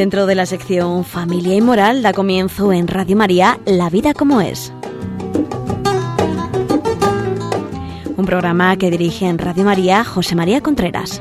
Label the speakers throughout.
Speaker 1: Dentro de la sección Familia y Moral da comienzo en Radio María La vida como es. Un programa que dirige en Radio María José María Contreras.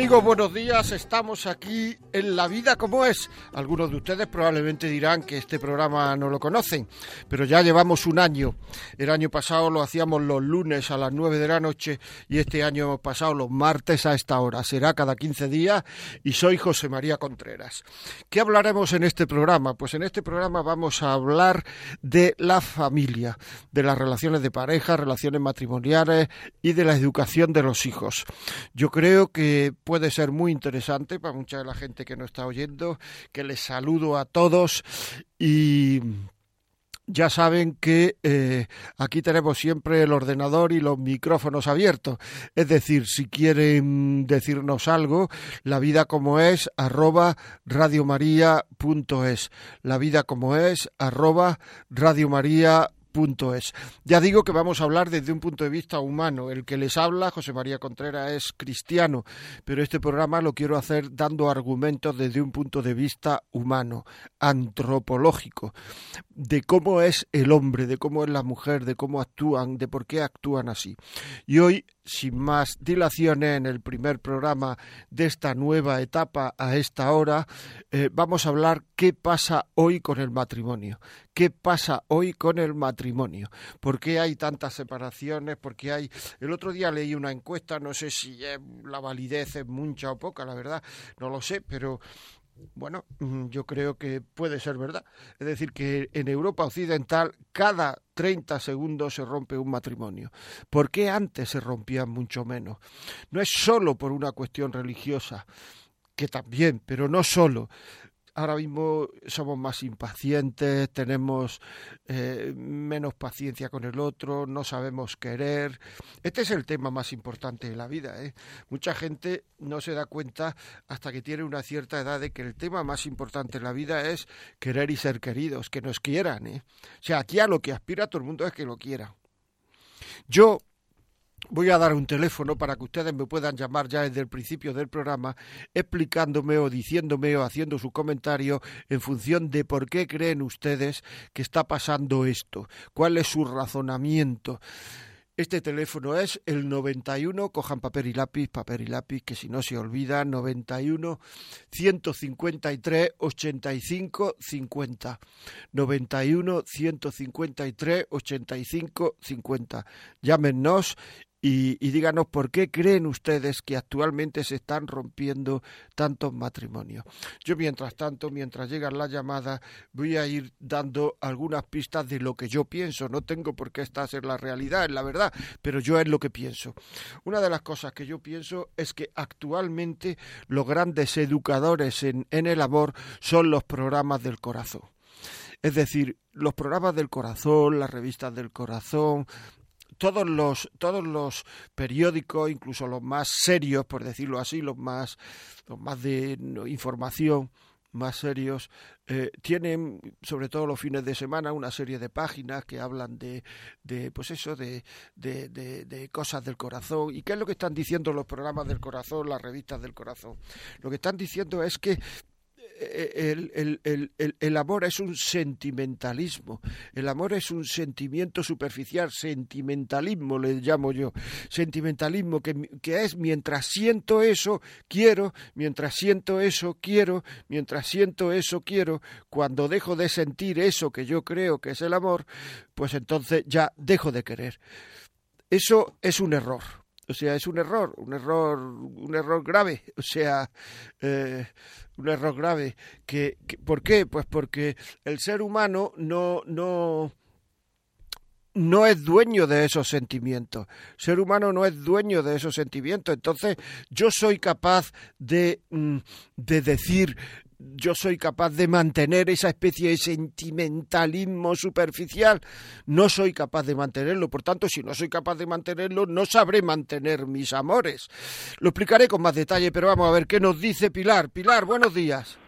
Speaker 2: Amigos, buenos días. Estamos aquí en La Vida como es. Algunos de ustedes probablemente dirán que este programa no lo conocen, pero ya llevamos un año. El año pasado lo hacíamos los lunes a las 9 de la noche y este año pasado los martes a esta hora. Será cada 15 días y soy José María Contreras. ¿Qué hablaremos en este programa? Pues en este programa vamos a hablar de la familia, de las relaciones de pareja, relaciones matrimoniales y de la educación de los hijos. Yo creo que puede ser muy interesante para mucha de la gente que nos está oyendo, que les saludo a todos y ya saben que eh, aquí tenemos siempre el ordenador y los micrófonos abiertos. Es decir, si quieren decirnos algo, la vida como es arroba radiomaria.es. La vida como es arroba radiomaria.es es. Ya digo que vamos a hablar desde un punto de vista humano. El que les habla, José María Contreras, es cristiano, pero este programa lo quiero hacer dando argumentos desde un punto de vista humano, antropológico, de cómo es el hombre, de cómo es la mujer, de cómo actúan, de por qué actúan así. Y hoy, sin más dilaciones, en el primer programa de esta nueva etapa a esta hora, eh, vamos a hablar qué pasa hoy con el matrimonio, qué pasa hoy con el matrimonio, por qué hay tantas separaciones, porque hay... El otro día leí una encuesta, no sé si la validez es mucha o poca, la verdad, no lo sé, pero bueno, mm, yo creo que puede ser verdad. Es decir, que en Europa Occidental cada 30 segundos se rompe un matrimonio. ¿Por qué antes se rompían mucho menos? No es solo por una cuestión religiosa, que también, pero no solo ahora mismo somos más impacientes, tenemos eh, menos paciencia con el otro, no sabemos querer. Este es el tema más importante de la vida. ¿eh? Mucha gente no se da cuenta hasta que tiene una cierta edad de que el tema más importante en la vida es querer y ser queridos, que nos quieran. ¿eh? O sea, aquí a lo que aspira todo el mundo es que lo quiera. Yo Voy a dar un teléfono para que ustedes me puedan llamar ya desde el principio del programa explicándome o diciéndome o haciendo su comentario en función de por qué creen ustedes que está pasando esto, cuál es su razonamiento. Este teléfono es el 91, cojan papel y lápiz, papel y lápiz, que si no se olvida, 91 153 85 50. 91 153 85 50. Llámenos y, díganos por qué creen ustedes que actualmente se están rompiendo tantos matrimonios. Yo, mientras tanto, mientras llegan las llamadas, voy a ir dando algunas pistas de lo que yo pienso. No tengo por qué esta ser la realidad, es la verdad, pero yo es lo que pienso. Una de las cosas que yo pienso es que actualmente los grandes educadores en, en el amor son los programas del corazón. Es decir, los programas del corazón, las revistas del corazón, todos los, todos los periódicos, incluso los más serios, por decirlo así, los más, los más de información, más serios, eh, tienen, sobre todo los fines de semana, una serie de páginas que hablan de, de pues eso, de, de, de, cosas del corazón. ¿Y qué es lo que están diciendo los programas del corazón, las revistas del corazón? Lo que están diciendo es que el, el, el, el, amor es un sentimentalismo, el amor es un sentimiento superficial, sentimentalismo le llamo yo, sentimentalismo que, que, es mientras siento eso, quiero, mientras siento eso, quiero, mientras siento eso, quiero, cuando dejo de sentir eso que yo creo que es el amor, pues entonces ya dejo de querer. Eso es un error. O sea, es un error, un error, un error grave. O sea, eh, un error grave. Que, ¿Por qué? Pues porque el ser humano no, no, no es dueño de esos sentimientos. El ser humano no es dueño de esos sentimientos. Entonces, yo soy capaz de, mm, de decir, yo soy capaz de mantener esa especie de sentimentalismo superficial. No soy capaz de mantenerlo. Por tanto, si no soy capaz de mantenerlo, no sabré mantener mis amores. Lo explicaré con más detalle, pero vamos a ver qué nos dice Pilar. Pilar, buenos días.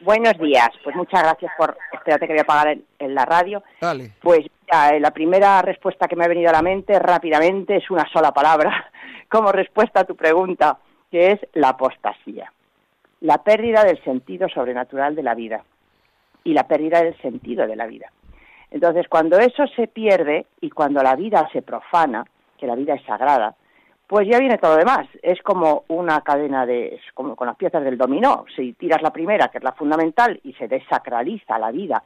Speaker 3: Buenos días. Pues muchas gracias por... Espérate que voy a apagar en, la radio.
Speaker 2: Dale.
Speaker 3: Pues ya, la primera respuesta que me ha venido a la mente rápidamente es una sola palabra como respuesta a tu pregunta, que es la apostasía la pérdida del sentido sobrenatural de la vida y la pérdida del sentido de la vida. Entonces, cuando eso se pierde y cuando la vida se profana, que la vida es sagrada, pues ya viene todo lo demás. Es como una cadena de, como con las piezas del dominó. Si tiras la primera, que es la fundamental, y se desacraliza la vida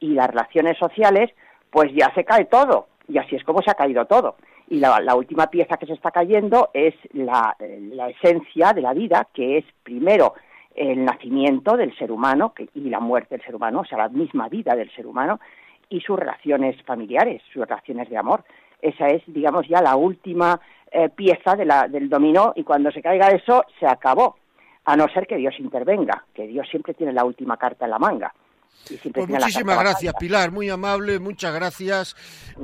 Speaker 3: y las relaciones sociales, pues ya se cae todo. Y así es como se ha caído todo. Y la, última pieza que se está cayendo es la, la esencia de la vida, que es primero el nacimiento del ser humano y la muerte del ser humano, o sea, la misma vida del ser humano y sus relaciones familiares, sus relaciones de amor. Esa es, digamos, ya la última eh, pieza del dominó y cuando se caiga eso, se acabó, a no ser que Dios intervenga, que Dios siempre tiene la última carta en la manga.
Speaker 2: Pues muchísimas gracias, Pilar, muy amable, muchas gracias,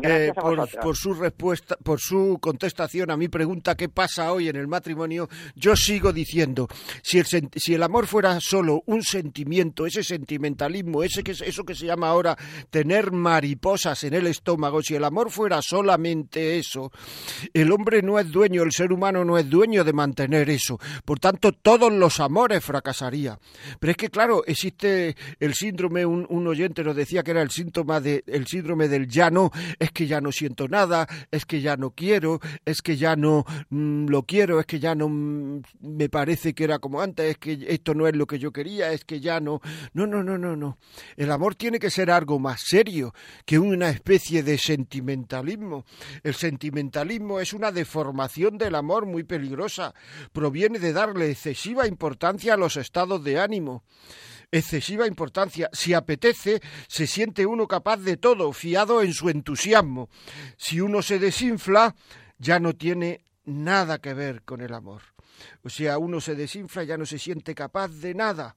Speaker 2: eh, por, su respuesta, por su contestación a mi pregunta ¿qué pasa hoy en el matrimonio? Yo sigo diciendo, si el, si el amor fuera solo un sentimiento, ese sentimentalismo, ese que, eso que se llama ahora tener mariposas en el estómago, si el amor fuera solamente eso, el hombre no es dueño, el ser humano no es dueño de mantener eso. Por tanto, todos los amores fracasarían. Pero es que, claro, existe el síndrome un, oyente nos decía que era el síntoma de el síndrome del ya no, es que ya no siento nada, es que ya no quiero, es que ya no mm, lo quiero, es que ya no mm, me parece que era como antes, es que esto no es lo que yo quería, es que ya no. No, no, no, no, no. El amor tiene que ser algo más serio que una especie de sentimentalismo. El sentimentalismo es una deformación del amor muy peligrosa. Proviene de darle excesiva importancia a los estados de ánimo excesiva importancia. Si apetece, se siente uno capaz de todo, fiado en su entusiasmo. Si uno se desinfla, ya no tiene nada que ver con el amor. O sea, uno se desinfla, ya no se siente capaz de nada.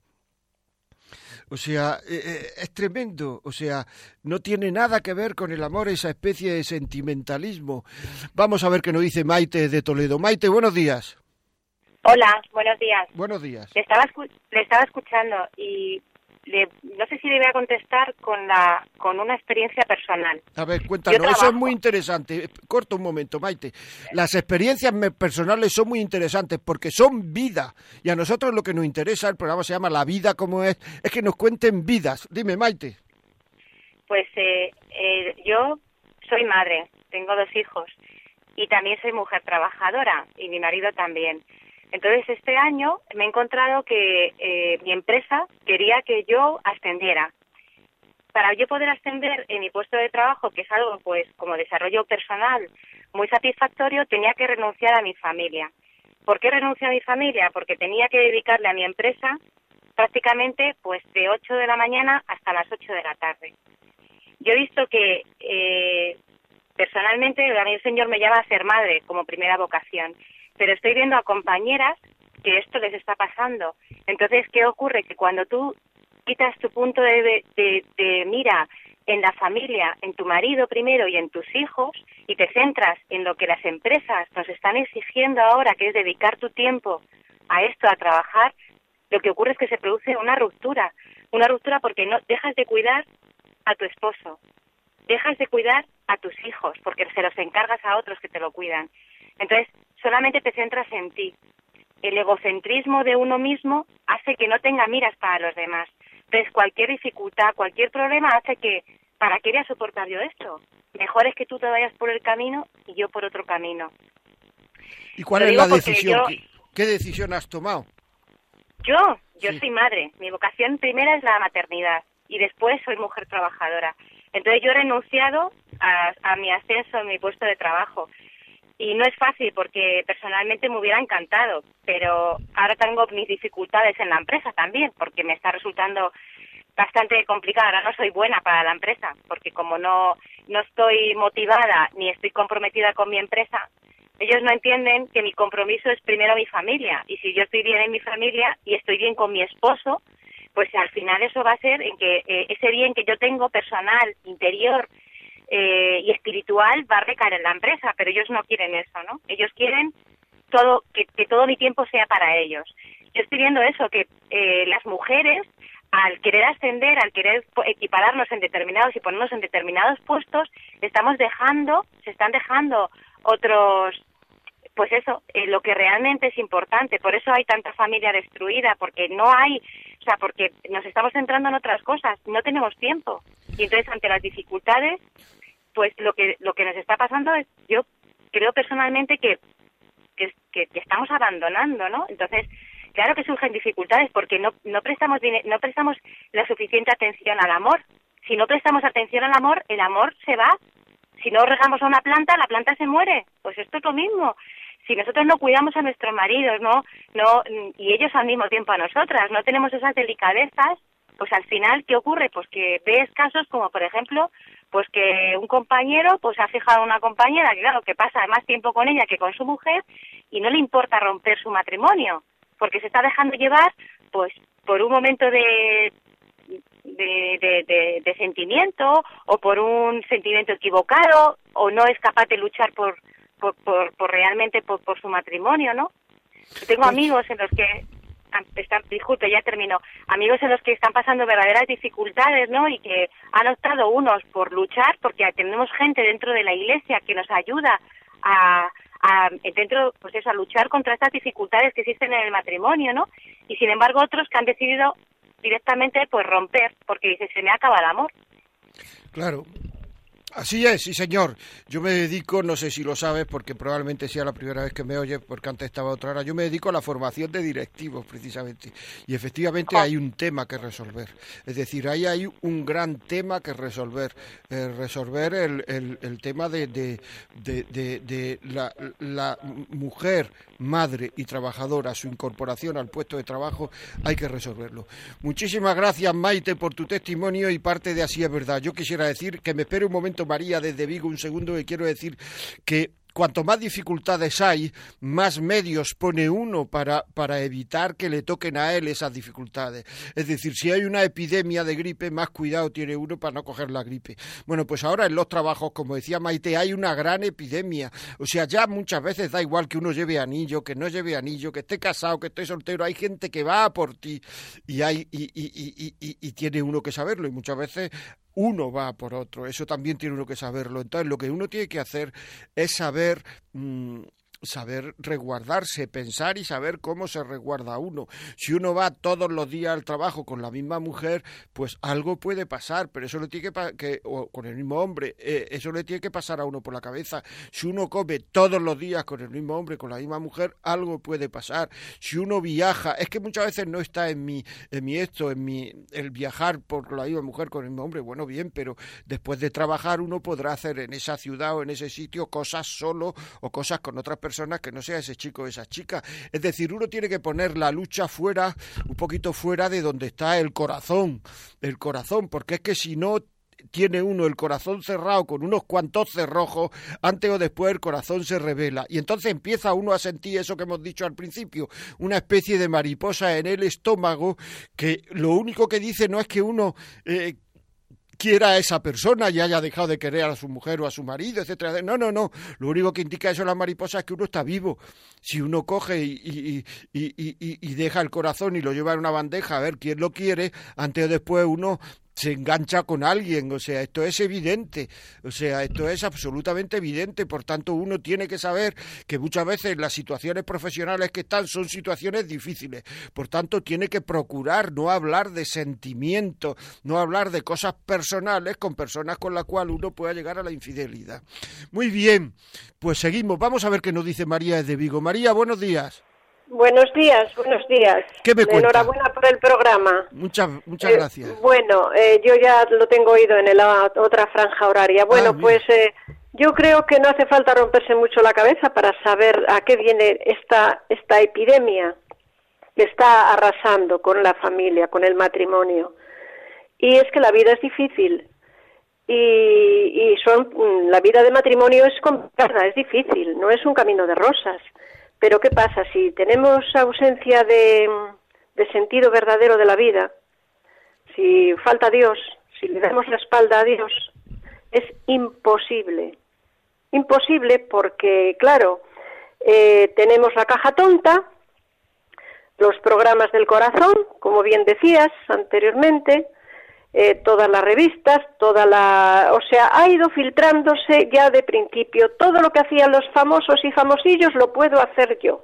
Speaker 2: O sea, eh, eh, es tremendo. O sea, no tiene nada que ver con el amor, esa especie de sentimentalismo. Vamos a ver qué nos dice Maite de Toledo. Maite, buenos días.
Speaker 4: Hola, buenos días.
Speaker 2: Buenos días.
Speaker 4: Le estaba, le estaba escuchando y no sé si le voy a contestar con la con una experiencia personal.
Speaker 2: A ver, cuéntanos, eso es muy interesante. Corto un momento, Maite. Las experiencias personales son muy interesantes porque son vida y a nosotros lo que nos interesa, el programa se llama La vida como es, es que nos cuenten vidas. Dime, Maite.
Speaker 4: Pues eh, eh, yo soy madre, tengo dos hijos y también soy mujer trabajadora y mi marido también. Entonces, este año me he encontrado que eh, mi empresa quería que yo ascendiera. Para yo poder ascender en mi puesto de trabajo, que es algo, pues, como desarrollo personal muy satisfactorio, tenía que renunciar a mi familia. ¿Por qué renuncio a mi familia? Porque tenía que dedicarle a mi empresa prácticamente, pues, de 8 de la mañana hasta las 8 de la tarde. Yo he visto que eh, personalmente a mí el Señor me llama a ser madre como primera vocación pero estoy viendo a compañeras que esto les está pasando. Entonces, ¿qué ocurre? Que cuando tú quitas tu punto de, de, mira en la familia, en tu marido primero y en tus hijos, y te centras en lo que las empresas nos están exigiendo ahora, que es dedicar tu tiempo a esto, a trabajar, lo que ocurre es que se produce una ruptura. Una ruptura porque no dejas de cuidar a tu esposo, dejas de cuidar a tus hijos, porque se los encargas a otros que te lo cuidan. Entonces, solamente te centras en ti. El egocentrismo de uno mismo hace que no tenga miras para los demás. Entonces, cualquier dificultad, cualquier problema hace que, ¿para qué voy a soportar yo esto? Mejor es que tú te vayas por el camino y yo por otro camino.
Speaker 2: ¿Y cuál es la decisión? ¿Qué, decisión has tomado?
Speaker 4: Yo, yo soy madre. Mi vocación primera es la maternidad y después soy mujer trabajadora. Entonces yo he renunciado a, a mi ascenso en mi puesto de trabajo y no es fácil porque personalmente me hubiera encantado, pero ahora tengo mis dificultades en la empresa también porque me está resultando bastante complicado. Ahora no soy buena para la empresa porque como no, no estoy motivada ni estoy comprometida con mi empresa, ellos no entienden que mi compromiso es primero mi familia y si yo estoy bien en mi familia y estoy bien con mi esposo, pues al final eso va a ser en que eh, ese bien que yo tengo personal, interior, eh, y espiritual va a recaer en la empresa, pero ellos no quieren eso, ¿no? Ellos quieren todo que, todo mi tiempo sea para ellos. Yo estoy viendo eso, que eh, las mujeres, al querer ascender, al querer equipararnos en determinados y ponernos en determinados puestos, estamos dejando, se están dejando otros pues eso, eh, lo que realmente es importante. Por eso hay tanta familia destruida, porque no hay, o sea, porque nos estamos centrando en otras cosas, no tenemos tiempo. Y entonces, ante las dificultades, pues lo que lo que nos está pasando es yo creo personalmente que que, estamos abandonando no entonces claro que surgen dificultades porque no no prestamos no prestamos la suficiente atención al amor. Si no prestamos atención al amor el amor se va. Si no regamos a una planta la planta se muere. Pues esto es lo mismo. Si nosotros no cuidamos a nuestros maridos no no y ellos al mismo tiempo a nosotras no tenemos esas delicadezas pues al final, ¿qué ocurre? Pues que ves casos como, por ejemplo, pues que un compañero pues ha fijado a una compañera que, claro, que pasa más tiempo con ella que con su mujer y no le importa romper su matrimonio, porque se está dejando llevar, pues, por un momento de, de, de, sentimiento o por un sentimiento equivocado o no es capaz de luchar por, por, por, por realmente por, por su matrimonio, ¿no? tengo pues amigos en los que están, disculpe, ya termino, amigos en los que están pasando verdaderas dificultades, ¿no? Y que han optado unos por luchar, porque tenemos gente dentro de la iglesia que nos ayuda a, a dentro, pues eso, a luchar contra estas dificultades que existen en el matrimonio, ¿no? Y sin embargo otros que han decidido directamente pues romper, porque dice, se me acaba el amor.
Speaker 2: Claro, Así es, sí señor. Yo me dedico, no sé si lo sabes, porque probablemente sea la primera vez que me oyes, porque antes estaba otra hora, yo me dedico a la formación de directivos precisamente. Y efectivamente ah. hay un tema que resolver. Es decir, ahí hay un gran tema que resolver. Eh, resolver el, el, tema de, de, de, la, la mujer, madre y trabajadora, su incorporación al puesto de trabajo, hay que resolverlo. Muchísimas gracias Maite por tu testimonio y parte de Así es verdad. Yo quisiera decir que me espere un momento María desde Vigo un segundo y quiero decir que cuanto más dificultades hay, más medios pone uno para, para evitar que le toquen a él esas dificultades. Es decir, si hay una epidemia de gripe, más cuidado tiene uno para no coger la gripe. Bueno, pues ahora en los trabajos, como decía Maite, hay una gran epidemia. O sea, ya muchas veces da igual que uno lleve anillo, que no lleve anillo, que esté casado, que esté soltero. Hay gente que va por ti y, hay, y, y, y, y tiene uno que saberlo. Y muchas veces uno va por otro, eso también tiene uno que saberlo. Entonces, lo que uno tiene que hacer es saber mm, saber resguardarse, pensar y saber cómo se resguarda uno. Si uno va todos los días al trabajo con la misma mujer, pues algo puede pasar, pero eso le tiene que, o con el mismo hombre, eh, eso le tiene que pasar a uno por la cabeza. Si uno come todos los días con el mismo hombre, con la misma mujer, algo puede pasar. Si uno viaja, es que muchas veces no está en mi, en mi esto, en mi el viajar por la misma mujer con el mismo hombre, bueno, bien, pero después de trabajar uno podrá hacer en esa ciudad o en ese sitio cosas solo o cosas con otras personas personas que no sea ese chico o esa chica. Es decir, uno tiene que poner la lucha fuera, un poquito fuera de donde está el corazón, el corazón, porque es que si no tiene uno el corazón cerrado con unos cuantos cerrojos, antes o después el corazón se revela. Y entonces empieza uno a sentir eso que hemos dicho al principio, una especie de mariposa en el estómago que lo único que dice no es que uno eh, quiera a esa persona y haya dejado de querer a su mujer o a su marido, etcétera. No, no, no. Lo único que indica eso la mariposa es que uno está vivo. Si uno coge y, y, deja el corazón y lo lleva en una bandeja a ver quién lo quiere, antes o después uno se engancha con alguien, o sea, esto es evidente, o sea, esto es absolutamente evidente, por tanto uno tiene que saber que muchas veces las situaciones profesionales que están son situaciones difíciles, por tanto tiene que procurar no hablar de sentimientos, no hablar de cosas personales con personas con las cuales uno pueda llegar a la infidelidad. Muy bien, pues seguimos, vamos a ver qué nos dice María de Vigo. María, buenos días.
Speaker 5: Buenos días, buenos días.
Speaker 2: ¿Qué me
Speaker 5: Enhorabuena por el programa.
Speaker 2: Muchas, muchas eh, gracias.
Speaker 5: Bueno, eh, yo ya lo tengo oído en la otra franja horaria. Bueno, ah, pues eh, Yo creo que no hace falta romperse mucho la cabeza para saber a qué viene esta, esta epidemia que está arrasando con la familia, con el matrimonio. Y es que la vida es difícil. Y, y son, mm, la vida de matrimonio es complicada, es difícil, no es un camino de rosas. Pero ¿qué pasa? Si tenemos ausencia de, sentido verdadero de la vida, si falta Dios, si le damos la espalda a Dios, es imposible. Imposible porque, claro, eh, tenemos la caja tonta, los programas del corazón, como bien decías anteriormente, eh, todas las revistas, toda la, o sea, ha ido filtrándose ya de principio. Todo lo que hacían los famosos y famosillos lo puedo hacer yo,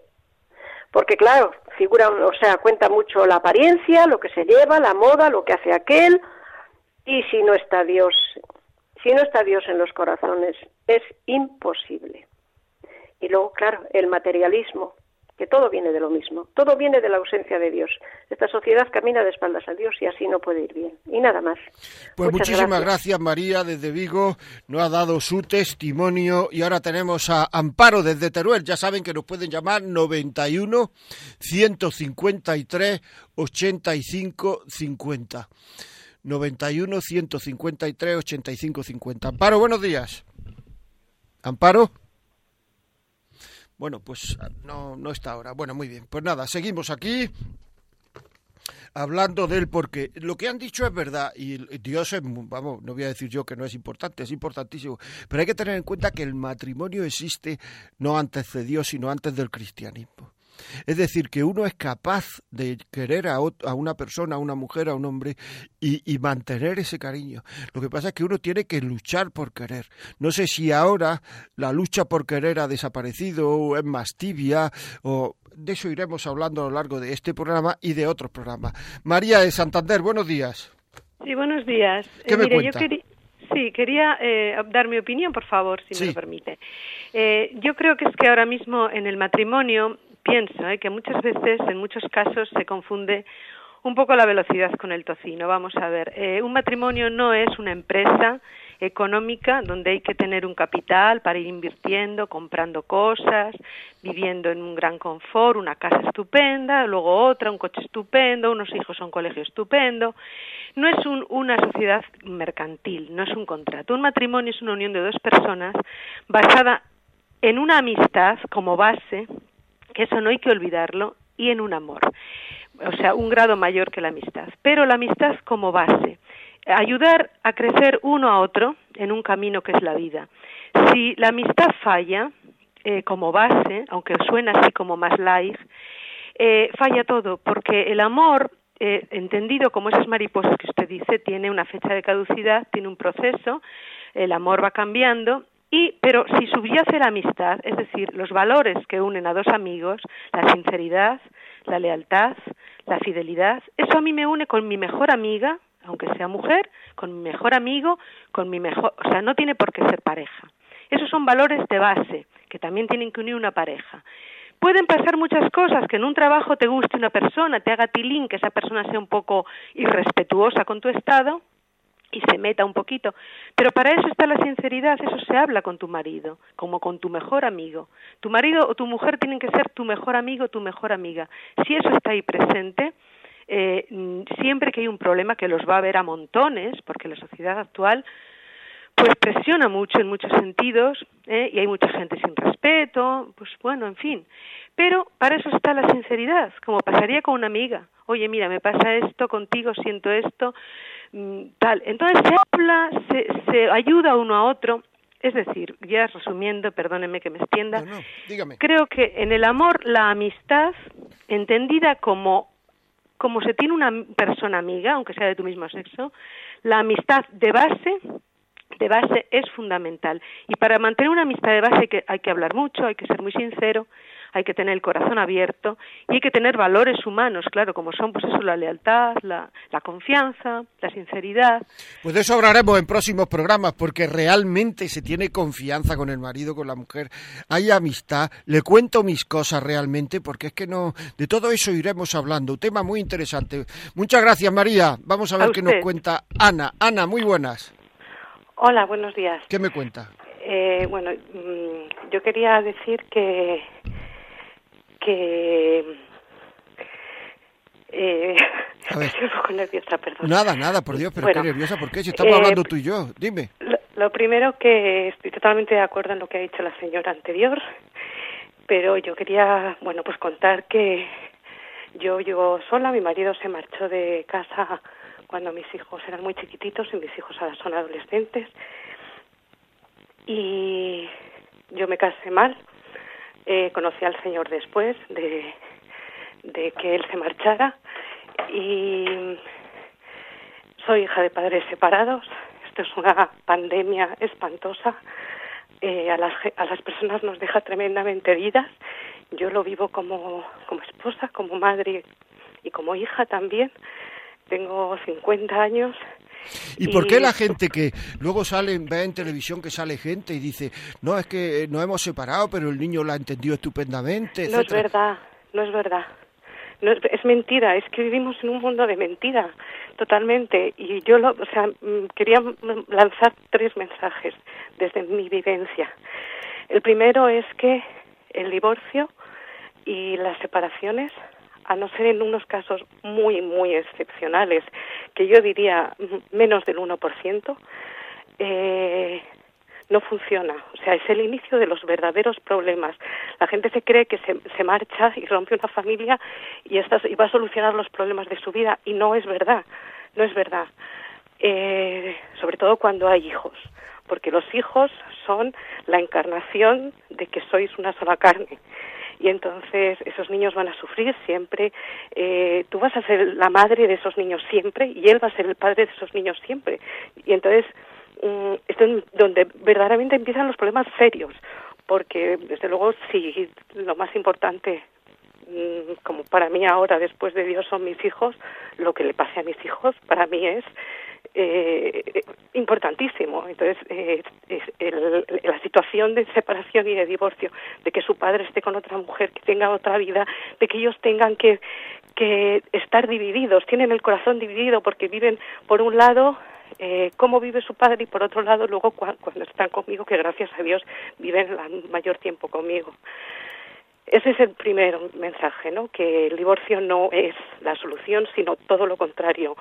Speaker 5: porque claro, figura, o sea, cuenta mucho la apariencia, lo que se lleva, la moda, lo que hace aquel, y si no está Dios, si no está Dios en los corazones, es imposible. Y luego, claro, el materialismo, que todo viene de lo mismo, todo viene de la ausencia de Dios. Esta sociedad camina de espaldas a Dios y así no puede ir bien. Y nada más.
Speaker 2: Pues muchísimas gracias. María desde Vigo, nos ha dado su testimonio y ahora tenemos a Amparo desde Teruel. Ya saben que nos pueden llamar 91 153 85 50. 91 153 85 50. Amparo, buenos días. Amparo. Bueno, pues no, no está ahora. Bueno, muy bien. Pues nada, seguimos aquí hablando de él porque lo que han dicho es verdad y Dios es, vamos, no voy a decir yo que no es importante, es importantísimo, pero hay que tener en cuenta que el matrimonio existe no antes de Dios, sino antes del cristianismo. Es decir, que uno es capaz de querer a, a una persona, a una mujer, a un hombre y, y, mantener ese cariño. Lo que pasa es que uno tiene que luchar por querer. No sé si ahora la lucha por querer ha desaparecido o es más tibia o de eso iremos hablando a lo largo de este programa y de otros programas. María de Santander, buenos días.
Speaker 6: Sí, buenos días.
Speaker 2: ¿Qué
Speaker 6: eh,
Speaker 2: me
Speaker 6: mire,
Speaker 2: cuenta?
Speaker 6: yo quería, sí, quería eh, dar mi opinión, por favor, si
Speaker 2: Sí.
Speaker 6: me lo permite. Eh, yo creo que es que ahora mismo en el matrimonio pienso eh, que muchas veces, en muchos casos, se confunde un poco la velocidad con el tocino. Vamos a ver, eh, un matrimonio no es una empresa económica donde hay que tener un capital para ir invirtiendo, comprando cosas, viviendo en un gran confort, una casa estupenda, luego otra, un coche estupendo, unos hijos a un colegio estupendo. No es un- una sociedad mercantil, no es un contrato. Un matrimonio es una unión de dos personas basada en una amistad como base, que eso no hay que olvidarlo, y en un amor. O sea, un grado mayor que la amistad. Pero la amistad como base. Ayudar a crecer uno a otro en un camino que es la vida. Si la amistad falla eh, como base, aunque suena así como más light, eh, falla todo, porque el amor, eh, entendido como esas mariposas que usted dice, tiene una fecha de caducidad, tiene un proceso, el amor va cambiando, y, pero si subyace la amistad, es decir, los valores que unen a dos amigos, la sinceridad, la lealtad, la fidelidad, eso a mí me une con mi mejor amiga, aunque sea mujer, con mi mejor amigo, con mi mejor, o sea, no tiene por qué ser pareja. Esos son valores de base que también tienen que unir una pareja. Pueden pasar muchas cosas, que en un trabajo te guste una persona, te haga tilín, que esa persona sea un poco irrespetuosa con tu estado y se meta un poquito. Pero para eso está la sinceridad, eso se habla con tu marido, como con tu mejor amigo. Tu marido o tu mujer tienen que ser tu mejor amigo tu mejor amiga. Si eso está ahí presente, eh, siempre que hay un problema, que los va a haber a montones, porque la sociedad actual pues presiona mucho en muchos sentidos ¿eh? y hay mucha gente sin respeto, pues bueno, en fin. Pero para eso está la sinceridad, como pasaría con una amiga. Oye, mira, me pasa esto contigo, siento esto, mm, tal. Entonces se habla, se, se ayuda uno a otro. Es decir, ya resumiendo, perdóneme que me extienda,
Speaker 2: No,
Speaker 6: creo que en el amor la amistad, entendida como como se tiene una persona amiga, aunque sea de tu mismo sexo, la amistad de base de base es fundamental. Y para mantener una amistad de base hay que, hay que hablar mucho, hay que ser muy sincero, hay que tener el corazón abierto y hay que tener valores humanos, claro, como son pues eso, la lealtad, la, la confianza, la sinceridad.
Speaker 2: Pues de eso hablaremos en próximos programas, porque realmente se tiene confianza con el marido, con la mujer, hay amistad, le cuento mis cosas realmente, porque es que no, de todo eso iremos hablando, un tema muy interesante. Muchas gracias María, vamos a ver
Speaker 6: A
Speaker 2: qué nos cuenta Ana. Ana, muy buenas,
Speaker 7: Hola, buenos días.
Speaker 2: ¿qué me cuenta?
Speaker 7: Eh, bueno, mm, yo quería decir que que eh, estoy un poco nerviosa, perdón.
Speaker 2: Nada, nada, por Dios, pero qué nerviosa, ¿por qué? Si estamos hablando
Speaker 7: eh,
Speaker 2: tú y yo, dime.
Speaker 7: Lo, primero que estoy totalmente de acuerdo en lo que ha dicho la señora anterior, pero yo quería, bueno, pues contar que yo vivo sola, mi marido se marchó de casa cuando mis hijos eran muy chiquititos y mis hijos ahora son adolescentes. Y yo me casé mal, eh, conocí al Señor después de, de que él se marchara y soy hija de padres separados. Esto es una pandemia espantosa. Eh, a, las, a las personas nos deja tremendamente heridas. Yo lo vivo como, como esposa, como madre y como hija también. Tengo 50 años
Speaker 2: ¿Y, por qué la gente que luego sale, ve en televisión que sale gente y dice, no, es que nos hemos separado, pero el niño la ha entendido estupendamente?
Speaker 7: No es verdad, no es verdad. No es, mentira, es que vivimos en un mundo de mentira, totalmente. Y yo, lo, o sea, mm, quería lanzar tres mensajes desde mi vivencia. El primero es que el divorcio y las separaciones a no ser en unos casos muy, muy excepcionales, que yo diría menos del 1%, eh, no funciona. O sea, es el inicio de los verdaderos problemas. La gente se cree que se, se marcha y rompe una familia y, y va a solucionar los problemas de su vida y no es verdad. No es verdad. Eh, sobre todo cuando hay hijos, porque los hijos son la encarnación de que sois una sola carne y entonces esos niños van a sufrir siempre. Eh, tú vas a ser la madre de esos niños siempre y él va a ser el padre de esos niños siempre. Y entonces esto es donde verdaderamente empiezan los problemas serios, porque desde luego si lo más importante mm, como para mí ahora después de Dios son mis hijos, lo que le pase a mis hijos para mí es eh, importantísimo. Entonces, eh, la situación de separación y de divorcio, de que su padre esté con otra mujer, que tenga otra vida, de que ellos tengan que, que estar divididos, tienen el corazón dividido porque viven, por un lado, eh, cómo vive su padre y por otro lado, luego cuando están conmigo, que gracias a Dios viven el mayor tiempo conmigo. Ese es el primer mensaje, ¿no? Que el divorcio no es la solución, sino todo lo contrario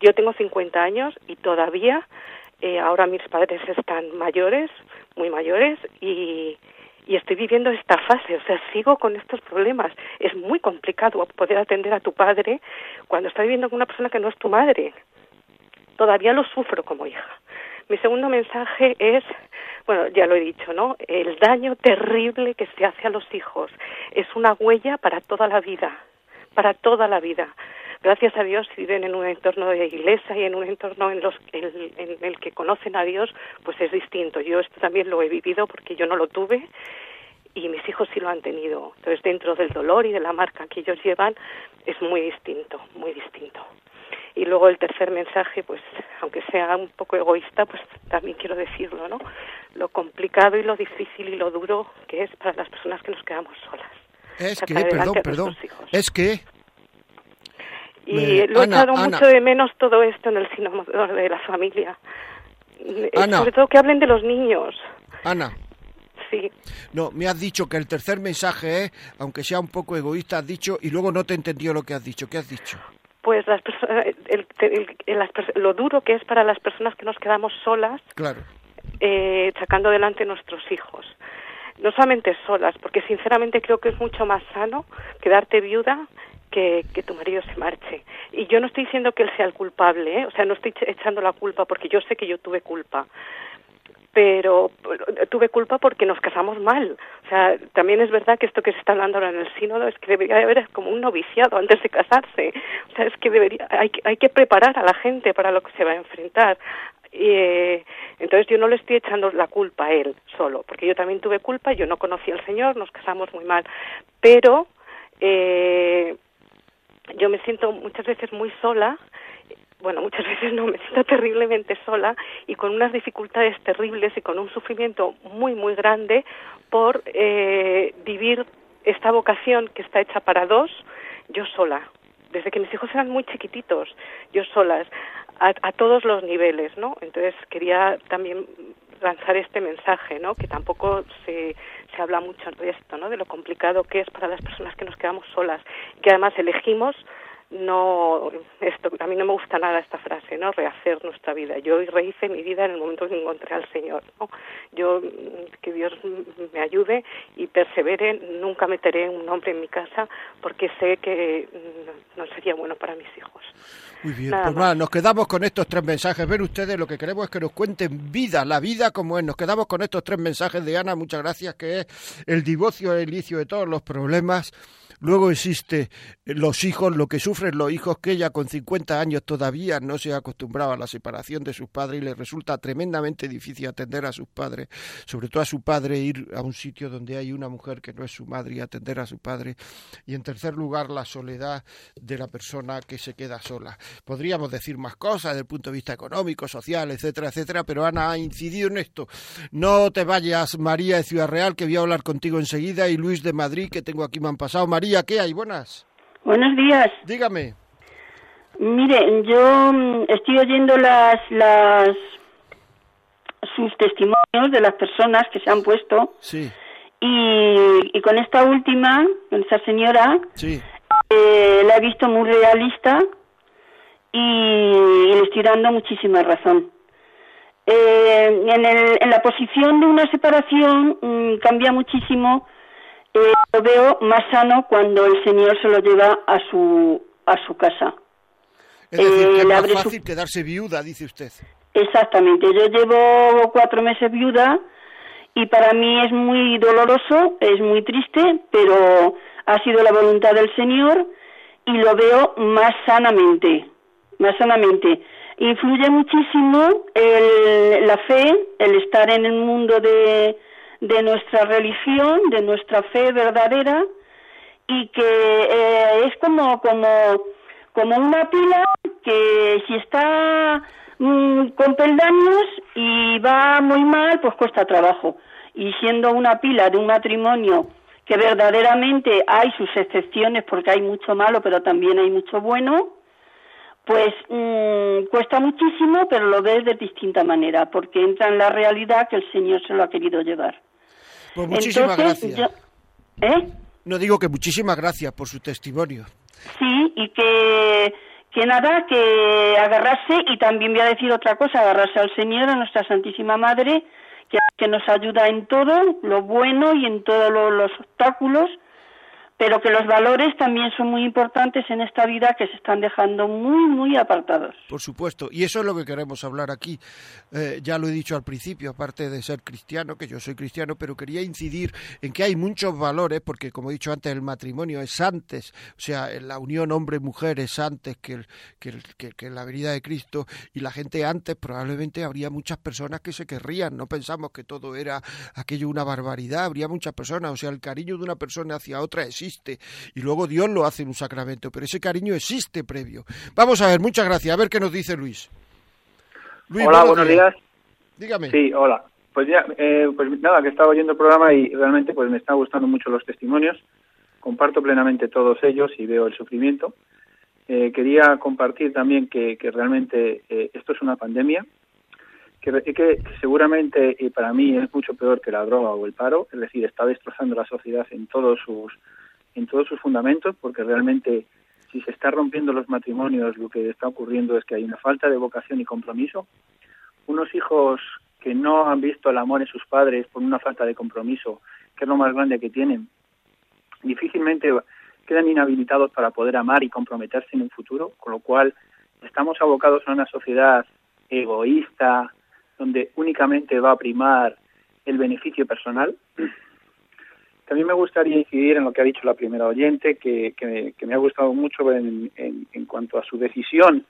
Speaker 7: yo tengo 50 años y todavía eh, ahora mis padres están mayores, muy mayores, y, y estoy viviendo esta fase, o sea, sigo con estos problemas. Es muy complicado poder atender a tu padre cuando estás viviendo con una persona que no es tu madre. Todavía lo sufro como hija. Mi segundo mensaje es, bueno, ya lo he dicho, ¿no? El daño terrible que se hace a los hijos es una huella para toda la vida, para toda la vida gracias a Dios, si viven en un entorno de iglesia y en un entorno en, los, en, el que conocen a Dios, pues es distinto. Yo esto también lo he vivido porque yo no lo tuve y mis hijos sí lo han tenido. Entonces, dentro del dolor y de la marca que ellos llevan, es muy distinto, muy distinto. Y luego el tercer mensaje, pues, aunque sea un poco egoísta, pues también quiero decirlo, ¿no? Lo complicado y lo difícil y lo duro que es para las personas que nos quedamos solas.
Speaker 2: Es que, perdón, perdón, es que
Speaker 7: y lo he echado mucho de menos todo esto en el cine de la familia. Eh, sobre todo que hablen de los niños.
Speaker 2: Ana.
Speaker 7: Sí.
Speaker 2: No, me has dicho que el tercer mensaje es, aunque sea un poco egoísta, has dicho y luego no te entendió lo que has dicho. ¿Qué has dicho?
Speaker 7: Pues las lo duro que es para las personas que nos quedamos solas,
Speaker 2: claro.
Speaker 7: eh, sacando adelante nuestros hijos. No solamente solas, porque sinceramente creo que es mucho más sano quedarte viuda que, tu marido se marche. Y yo no estoy diciendo que él sea el culpable, ¿eh? o sea, no estoy echando la culpa porque yo sé que yo tuve culpa. Pero tuve culpa porque nos casamos mal. O sea, también es verdad que esto que se está hablando ahora en el sínodo es que debería haber como un noviciado antes de casarse. O sea, es que debería, hay, hay que preparar a la gente para lo que se va a enfrentar. Y, eh, entonces yo no le estoy echando la culpa a él solo, porque yo también tuve culpa, yo no conocí al Señor, nos casamos muy mal, pero eh, yo me siento muchas veces muy sola bueno, muchas veces no, me siento terriblemente sola y con unas dificultades terribles y con un sufrimiento muy, muy grande por eh, vivir esta vocación que está hecha para dos, yo sola. Desde que mis hijos eran muy chiquititos, yo solas. A, todos los niveles, ¿no? Entonces quería también lanzar este mensaje, ¿no? Que tampoco se, se habla mucho de esto, ¿no? De lo complicado que es para las personas que nos quedamos solas, que además elegimos no esto a mí no me gusta nada esta frase no rehacer nuestra vida yo rehice mi vida en el momento que encontré al señor no yo que Dios me ayude y persevere nunca meteré un nombre en mi casa porque sé que no sería bueno para mis hijos
Speaker 2: muy bien, pues nada, nos quedamos con estos tres mensajes. Ven ustedes, lo que queremos es que nos cuenten vida, la vida como es. Nos quedamos con estos tres mensajes de Ana, muchas gracias, que es el divorcio, el inicio de todos los problemas Luego existe los hijos, lo que sufren los hijos, que ella con 50 años todavía no se ha acostumbrado a la separación de sus padres y le resulta tremendamente difícil atender a sus padres, sobre todo a su padre, ir a un sitio donde hay una mujer que no es su madre y atender a su padre. Y en tercer lugar, la soledad de la persona que se queda sola. Podríamos decir más cosas desde el punto de vista económico, social, etcétera, etcétera, pero Ana ha incidido en esto. No te vayas, María de Ciudad Real, que voy a hablar contigo enseguida, y Luis de Madrid, que tengo aquí me han pasado. María, ¿qué hay? Buenas.
Speaker 8: Buenos días.
Speaker 2: Dígame.
Speaker 8: Mire, yo mm, estoy oyendo las, las sus testimonios de las personas que se han puesto.
Speaker 2: Sí.
Speaker 8: Y, con esta última, con esta señora,
Speaker 2: sí.
Speaker 8: Eh, la he visto muy realista y, le estoy dando muchísima razón. Eh, en, el, en la posición de una separación mm, cambia muchísimo eh, lo veo más sano cuando el Señor se lo lleva a su, a su casa.
Speaker 2: Es decir, que es eh, más fácil quedarse viuda, dice usted.
Speaker 8: Exactamente. Yo llevo cuatro meses viuda y para mí es muy doloroso, es muy triste, pero ha sido la voluntad del Señor y lo veo más sanamente, más sanamente. Influye muchísimo el, la fe, el estar en el mundo de, nuestra religión, de nuestra fe verdadera y que eh, es como, como, como una pila que si está mm, con peldaños y va muy mal, pues cuesta trabajo. Y siendo una pila de un matrimonio que verdaderamente hay sus excepciones porque hay mucho malo, pero también hay mucho bueno, pues mm, cuesta muchísimo, pero lo ves de distinta manera, porque entra en la realidad que el Señor se lo ha querido llevar.
Speaker 2: Pues muchísimas gracias.
Speaker 8: ¿Eh?
Speaker 2: No digo que muchísimas gracias por su testimonio.
Speaker 8: Sí, y que, que nada, que agarrarse, y también voy a decir otra cosa, agarrarse al Señor, a nuestra Santísima Madre, que, que nos ayuda en todo lo bueno y en todos los obstáculos, pero que los valores también son muy importantes en esta vida que se están dejando muy, muy apartados.
Speaker 2: Por supuesto, y eso es lo que queremos hablar aquí. Eh, ya lo he dicho al principio, aparte de ser cristiano, que yo soy cristiano, pero quería incidir en que hay muchos valores, porque como he dicho antes, el matrimonio es antes, o sea, la unión hombre-mujer es antes que, que, la venida de Cristo, y la gente antes probablemente habría muchas personas que se querrían, no pensamos que todo era aquello una barbaridad, habría muchas personas, o sea, el cariño de una persona hacia otra existe y luego Dios lo hace en un sacramento, pero ese cariño existe previo. Vamos a ver, muchas gracias. A ver qué nos dice Luis.
Speaker 9: hola, buenos días.
Speaker 2: Dígame.
Speaker 9: Sí, hola. Pues ya, eh, pues nada, que estaba oyendo el programa y realmente pues me están gustando mucho los testimonios. Comparto plenamente todos ellos y veo el sufrimiento. Eh, quería compartir también que, que realmente eh, esto es una pandemia, que, que seguramente y para mí es mucho peor que la droga o el paro, es decir, está destrozando la sociedad en todos sus en todos sus fundamentos, porque realmente si se está rompiendo los matrimonios, lo que está ocurriendo es que hay una falta de vocación y compromiso. Unos hijos que no han visto el amor en sus padres por una falta de compromiso, que es lo más grande que tienen, difícilmente quedan inhabilitados para poder amar y comprometerse en un futuro, con lo cual estamos abocados a una sociedad egoísta, donde únicamente va a primar el beneficio personal, también me gustaría incidir en lo que ha dicho la primera oyente, que, que, me ha gustado mucho en, en, cuanto a su decisión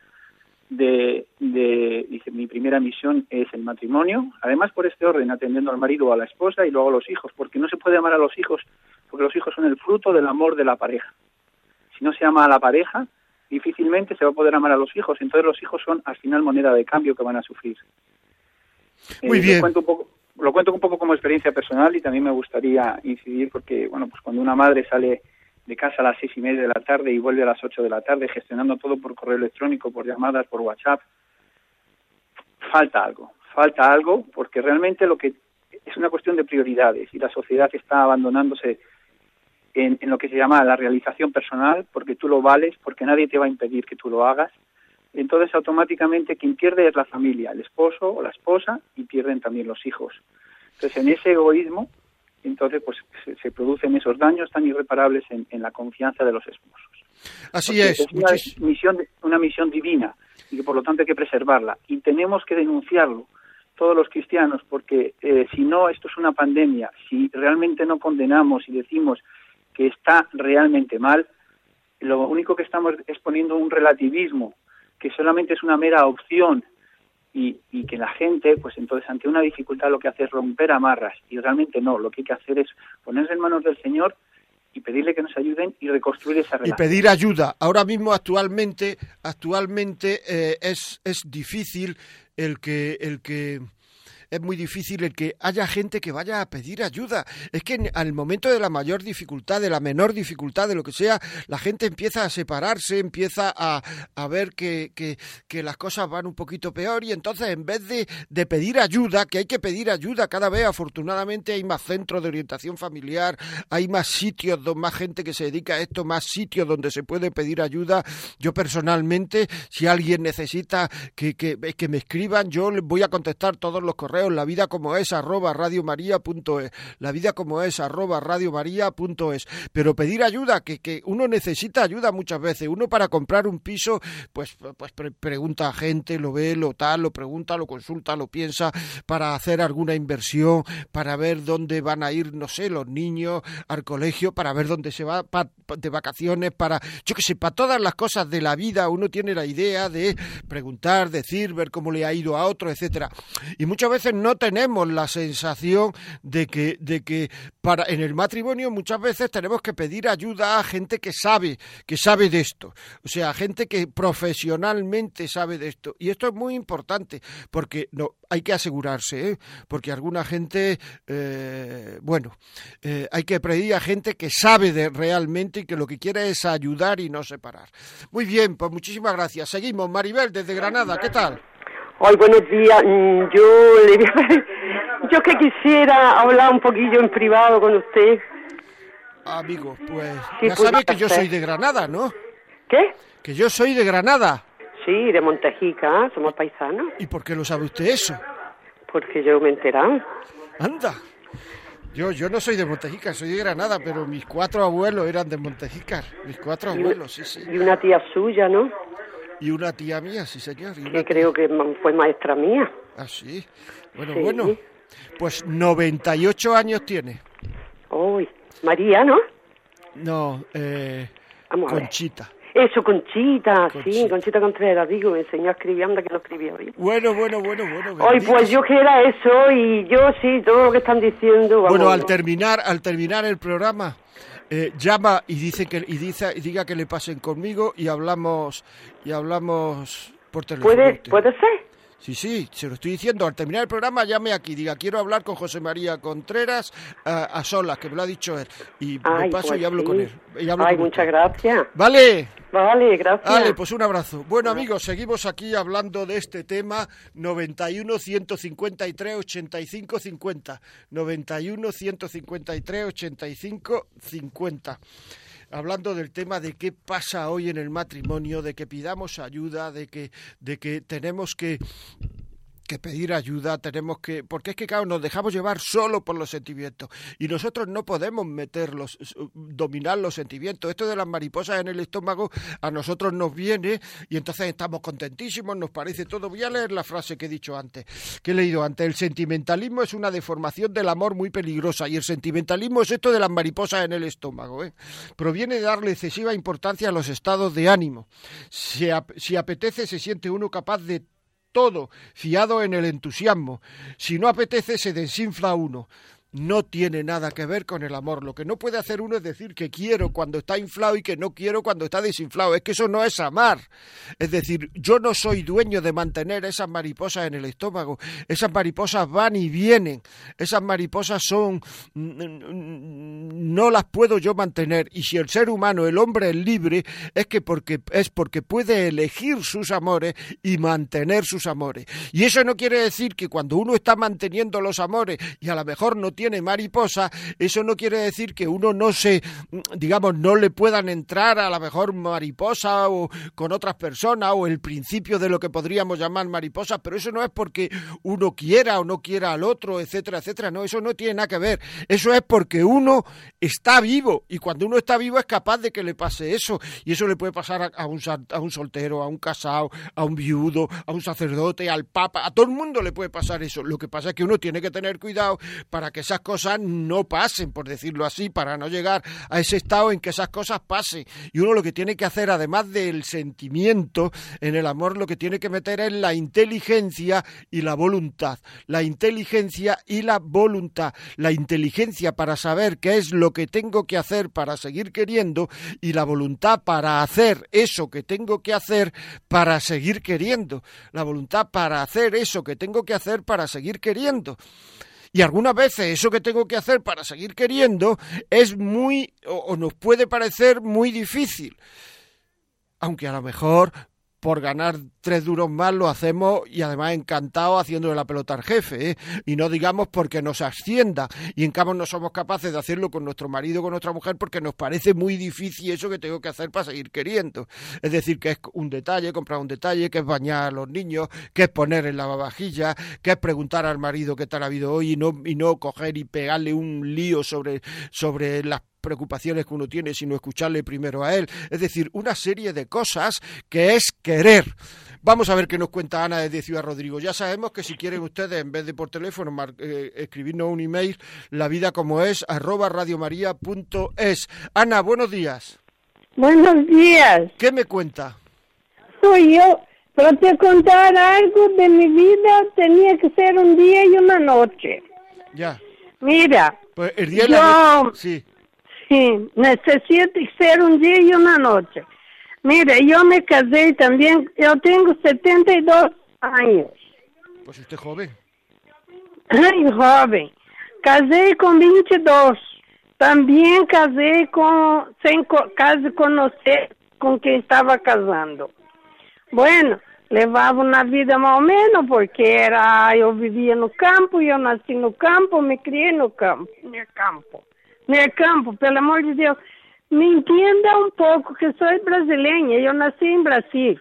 Speaker 9: de, de, dice, mi primera misión es el matrimonio, además por este orden, atendiendo al marido o a la esposa y luego a los hijos, porque no se puede amar a los hijos, porque los hijos son el fruto del amor de la pareja. Si no se ama a la pareja, difícilmente se va a poder amar a los hijos, entonces los hijos son al final moneda de cambio que van a sufrir.
Speaker 2: Muy eh, bien.
Speaker 9: Cuento un poco, lo cuento un poco como experiencia personal y también me gustaría incidir porque, bueno, pues cuando una madre sale de casa a las seis y media de la tarde y vuelve a las ocho de la tarde gestionando todo por correo electrónico, por llamadas, por WhatsApp, falta algo, falta algo porque realmente lo que es una cuestión de prioridades y la sociedad está abandonándose en, lo que se llama la realización personal porque tú lo vales, porque nadie te va a impedir que tú lo hagas. Entonces automáticamente quien pierde es la familia, el esposo o la esposa y pierden también los hijos. Entonces en ese egoísmo entonces pues se, producen esos daños tan irreparables en, la confianza de los esposos.
Speaker 2: Así es.
Speaker 9: Es una misión, una misión divina y que por lo tanto hay que preservarla y tenemos que denunciarlo todos los cristianos porque eh, si no esto es una pandemia, si realmente no condenamos y decimos que está realmente mal, lo único que estamos es poniendo un relativismo que solamente es una mera opción y, y, que la gente, pues entonces ante una dificultad lo que hace es romper amarras y realmente no, lo que hay que hacer es ponerse en manos del Señor y pedirle que nos ayuden y reconstruir esa relación.
Speaker 2: Y pedir ayuda. Ahora mismo, actualmente, actualmente eh, es, es difícil el que, el que es muy difícil el que haya gente que vaya a pedir ayuda. Es que al momento de la mayor dificultad, de la menor dificultad, de lo que sea, la gente empieza a separarse, empieza a, a ver que, que, que, las cosas van un poquito peor y entonces en vez de, de pedir ayuda, que hay que pedir ayuda cada vez, afortunadamente hay más centros de orientación familiar, hay más sitios, más gente que se dedica a esto, más sitios donde se puede pedir ayuda. Yo personalmente, si alguien necesita que, que, que me escriban, yo les voy a contestar todos los correos la vida como es arroba radiomaria.es, la vida como es arroba radiomaria.es, pero pedir ayuda, que, que uno necesita ayuda muchas veces, uno para comprar un piso, pues, pues pregunta a gente, lo ve, lo tal, lo pregunta, lo consulta, lo piensa, para hacer alguna inversión, para ver dónde van a ir, no sé, los niños al colegio, para ver dónde se va de vacaciones, para, yo que sé, para todas las cosas de la vida, uno tiene la idea de preguntar, decir, ver cómo le ha ido a otro, etcétera. Y muchas veces no tenemos la sensación de que, de que para, en el matrimonio muchas veces tenemos que pedir ayuda a gente que sabe, que sabe de esto. O sea, gente que profesionalmente sabe de esto. Y esto es muy importante porque no, hay que asegurarse, ¿eh? porque alguna gente, eh, bueno, eh, hay que pedir a gente que sabe de realmente y que lo que quiere es ayudar y no separar. Muy bien, pues muchísimas gracias. Seguimos. Maribel, desde Granada, ¿qué tal?
Speaker 10: Hoy buenos días. Mm, yo le yo que quisiera hablar un poquillo en privado con usted.
Speaker 2: Amigo, pues ya sabe que yo soy de Granada, ¿no?
Speaker 10: ¿Qué?
Speaker 2: Que yo soy de Granada.
Speaker 10: Sí, de Montejica, somos paisanos.
Speaker 2: ¿Y por qué lo sabe usted eso?
Speaker 10: Porque yo me he enterado.
Speaker 2: Anda. Yo, yo no soy de Montejica, soy de Granada, pero mis cuatro abuelos eran de Montejica. Mis cuatro abuelos, sí, sí.
Speaker 10: Y una tía suya, ¿no?
Speaker 2: Y una tía mía, sí señor.
Speaker 10: que creo que fue maestra mía.
Speaker 2: Ah, sí. Bueno, bueno. Pues 98 años tiene.
Speaker 10: Uy, María, ¿no?
Speaker 2: No, eh, Conchita.
Speaker 10: Eso, Conchita, sí, Conchita Contreras, digo, me enseñó a escribir, anda que no escribía bien.
Speaker 2: Bueno, bueno, bueno, bueno.
Speaker 10: Hoy, pues yo que era eso y yo sí, todo lo que están diciendo.
Speaker 2: bueno, al terminar, al terminar el programa, eh, llama y dice que y dice y diga que le pasen conmigo y hablamos y hablamos por teléfono.
Speaker 10: ¿Puede, ¿puede ser?
Speaker 2: Sí, sí, se lo estoy diciendo. Al terminar el programa, llame aquí, diga, quiero hablar con José María Contreras a solas, que me lo ha dicho él. Y me paso y pues hablo con él.
Speaker 10: Ay, muchas gracias.
Speaker 2: Vale.
Speaker 10: Vale, gracias.
Speaker 2: Vale, pues un abrazo. Bueno, amigos, seguimos aquí hablando de este tema 91 153 85 50. 91 153 85 50 hablando del tema de qué pasa hoy en el matrimonio, de que pidamos ayuda, de que, de que tenemos que que pedir ayuda, tenemos que, porque es que claro, nos dejamos llevar solo por los sentimientos y nosotros no podemos meterlos, dominar los sentimientos. Esto de las mariposas en el estómago a nosotros nos viene y entonces estamos contentísimos, nos parece todo. Voy a leer la frase que he dicho antes, que he leído antes. El sentimentalismo es una deformación del amor muy peligrosa y el sentimentalismo es esto de las mariposas en el estómago. ¿eh? Proviene de darle excesiva importancia a los estados de ánimo. Si, si apetece, se siente uno capaz de todo, fiado en el entusiasmo. Si no apetece, se desinfla uno no tiene nada que ver con el amor. Lo que no puede hacer uno es decir que quiero cuando está inflado y que no quiero cuando está desinflado. Es que eso no es amar. Es decir, yo no soy dueño de mantener esas mariposas en el estómago. Esas mariposas van y vienen. Esas mariposas son... no las puedo yo mantener. Y si el ser humano, el hombre es libre, es que porque es porque puede elegir sus amores y mantener sus amores. Y eso no quiere decir que cuando uno está manteniendo los amores y a lo mejor no tiene mariposa, eso no quiere decir que uno no se, digamos, no le puedan entrar a lo mejor mariposa o con otras personas o el principio de lo que podríamos llamar mariposa, pero eso no es porque uno quiera o no quiera al otro, etcétera, etcétera. No, eso no tiene nada que ver. Eso es porque uno está vivo y cuando uno está vivo es capaz de que le pase eso. Y eso le puede pasar a, un, a un soltero, a un casado, a un viudo, a un sacerdote, al papa, a todo el mundo le puede pasar eso. Lo que pasa es que uno tiene que tener cuidado para que esas cosas no pasen, por decirlo así, para no llegar a ese estado en que esas cosas pasen. Y uno lo que tiene que hacer, además del sentimiento, en el amor lo que tiene que meter es la inteligencia y la voluntad. La inteligencia y la voluntad. La inteligencia para saber qué es lo que tengo que hacer para seguir queriendo y la voluntad para hacer eso que tengo que hacer para seguir queriendo. La voluntad para hacer eso que tengo que hacer para seguir queriendo. Y algunas veces eso que tengo que hacer para seguir queriendo es muy o, nos puede parecer muy difícil. Aunque a lo mejor por ganar tres duros más lo hacemos y además encantado haciendo la pelota al jefe, ¿eh? y no digamos porque nos ascienda, y en cambio no somos capaces de hacerlo con nuestro marido, con nuestra mujer, porque nos parece muy difícil eso que tengo que hacer para seguir queriendo. Es decir, que es un detalle, comprar un detalle, que es bañar a los niños, que es poner en la lavavajilla, que es preguntar al marido qué tal ha habido hoy y no, y no coger y pegarle un lío sobre, sobre las preocupaciones que uno tiene, sino escucharle primero a él. Es decir, una serie de cosas que es querer. Vamos a ver qué nos cuenta Ana desde Ciudad Rodrigo. Ya sabemos que si quieren ustedes, en vez de por teléfono, eh, escribirnos un email, la vida como es, arroba radiomaria.es. Ana, buenos días.
Speaker 11: Buenos días.
Speaker 2: ¿Qué me cuenta?
Speaker 11: Soy yo. Para te contar algo de mi vida, tenía que ser un día y una noche.
Speaker 2: Ya.
Speaker 11: Mira.
Speaker 2: Pues el día la. Sí.
Speaker 11: Sí, necesito ser un día y una noche. Mire, yo me casé también, yo tengo 72 años.
Speaker 2: Pues usted joven.
Speaker 11: Ay, joven. Casé con 22. También casé con, sin casi conocer con quien estaba casando. Bueno, levava una vida más o menos porque era, yo vivía no campo, yo nací no campo, me crié no campo, en el campo. el campo, pelo amor de Deus. Me entenda um pouco, que sou brasileira, eu nasci em Brasil.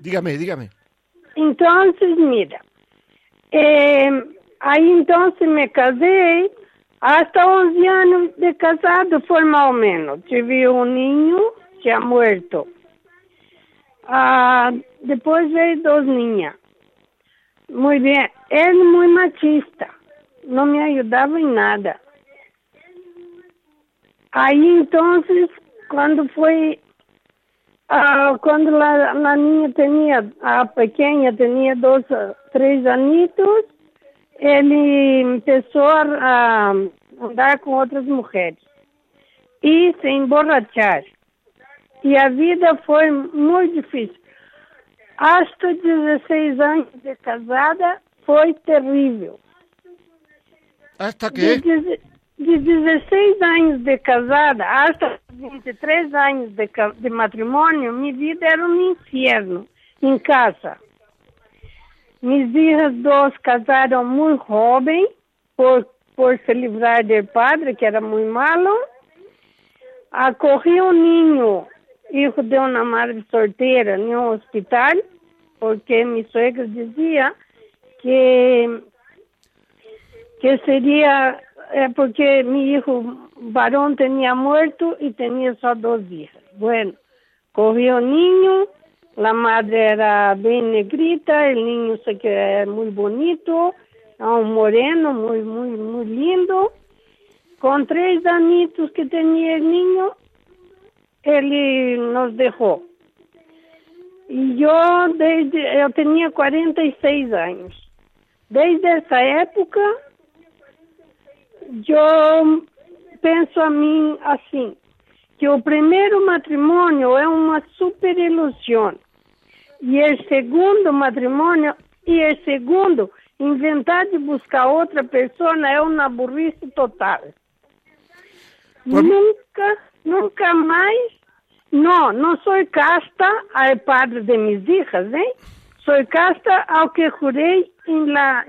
Speaker 2: Dígame, dígame.
Speaker 11: Então, mira, eh, aí então me casei, hasta 11 anos de casado formalmente. Tive um ninho, tinha morto. Ah, depois veio duas ninhas. Muito bem. Ele muito machista não me ajudava em nada. Aí então, quando foi, ah, quando a, a minha tinha, a pequena tinha dois, três anitos, ele começou a andar com outras mulheres e se emborrachar. E a vida foi muito difícil. Hasta 16 anos de casada foi terrível.
Speaker 2: ¿Hasta qué?
Speaker 11: De, de 16 anos de casada hasta 23 anos de, de matrimonio, mi vida era um inferno em casa. Mis hijas dos casaram muito jovem por, por se livrar del padre, que era muito malo. Acorri um ninho, hijo de uma madre solteira, em um hospital, porque mi suegra dizia que que sería eh, porque mi hijo varón tenía muerto y tenía solo dos hijas. Bueno, cogió niño, la madre era bien negrita, el niño se quedó muy bonito, un moreno, muy, muy, muy lindo. Con tres anitos que tenía el niño, él nos dejó. Y yo, desde, yo tenía 46 años. Desde esa época, eu penso a mim assim, que o primeiro matrimônio é uma super ilusão. E o segundo matrimônio, e o segundo, inventar de buscar outra pessoa é uma burrice total. Nunca, nunca mais. Não, não sou casta ao padre de mis hijas, ¿eh? Sou casta ao que jurei em la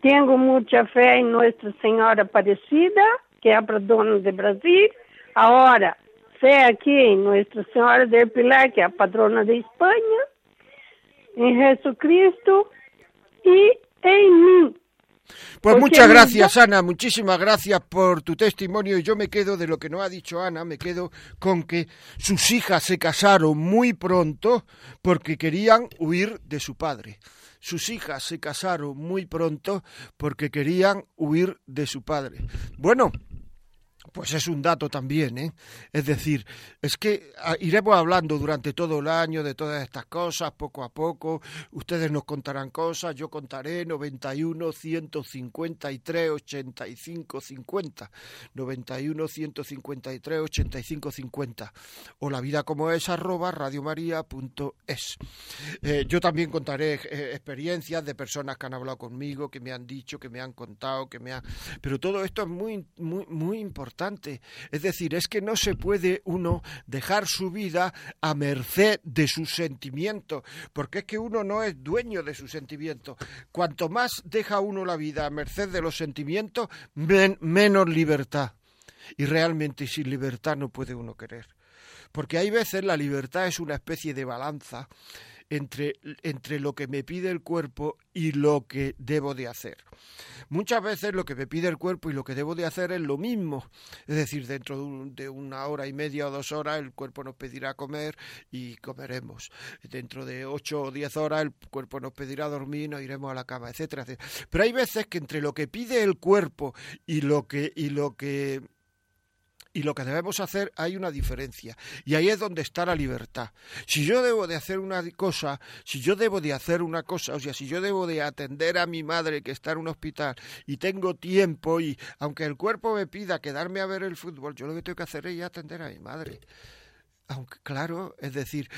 Speaker 11: Tenho muita fé em Nossa Senhora Aparecida, que a patrona de Brasil. Agora, fé aqui em Nossa Senhora del Pilar, que a patrona de Espanha. Em Jesucristo y en mí.
Speaker 2: Pues muchas gracias, Ana, muchísimas gracias por tu testimonio. Y yo me quedo de lo que no ha dicho Ana, me quedo con que sus hijas se casaron muy pronto porque querían huir de su padre. Sus hijas se casaron muy pronto porque querían huir de su padre. Bueno, pues es un dato también, ¿eh? Es decir, es que ah, iremos hablando durante todo el año de todas estas cosas, poco a poco. Ustedes nos contarán cosas, yo contaré 91 153 85 50. 91 153 85 50. O la vida como es arroba radiomaria.es. Eh, yo también contaré eh, experiencias de personas que han hablado conmigo, que me han dicho, que me han contado, que me han. Pero todo esto es muy, muy, muy importante es decir, es que no se puede uno dejar su vida a merced de sus sentimientos, porque es que uno no es dueño de sus sentimientos. Cuanto más deja uno la vida a merced de los sentimientos, menos libertad. Y realmente sin libertad no puede uno querer. Porque hay veces la libertad es una especie de balanza entre, entre lo que me pide el cuerpo y lo que debo de hacer. Muchas veces lo que me pide el cuerpo y lo que debo de hacer es lo mismo. Es decir, dentro de, una hora y media o dos horas el cuerpo nos pedirá comer y comeremos. Dentro de ocho o diez horas el cuerpo nos pedirá dormir, nos iremos a la cama, etcétera, etcétera. Pero hay veces que entre lo que pide el cuerpo y lo que, y lo que y lo que debemos hacer hay una diferencia y ahí es donde está la libertad. Si yo debo de hacer una cosa, si yo debo de hacer una cosa, o sea, si yo debo de atender a mi madre que está en un hospital y tengo tiempo y aunque el cuerpo me pida quedarme a ver el fútbol, yo lo que tengo que hacer es atender a mi madre. Aunque claro, es decir,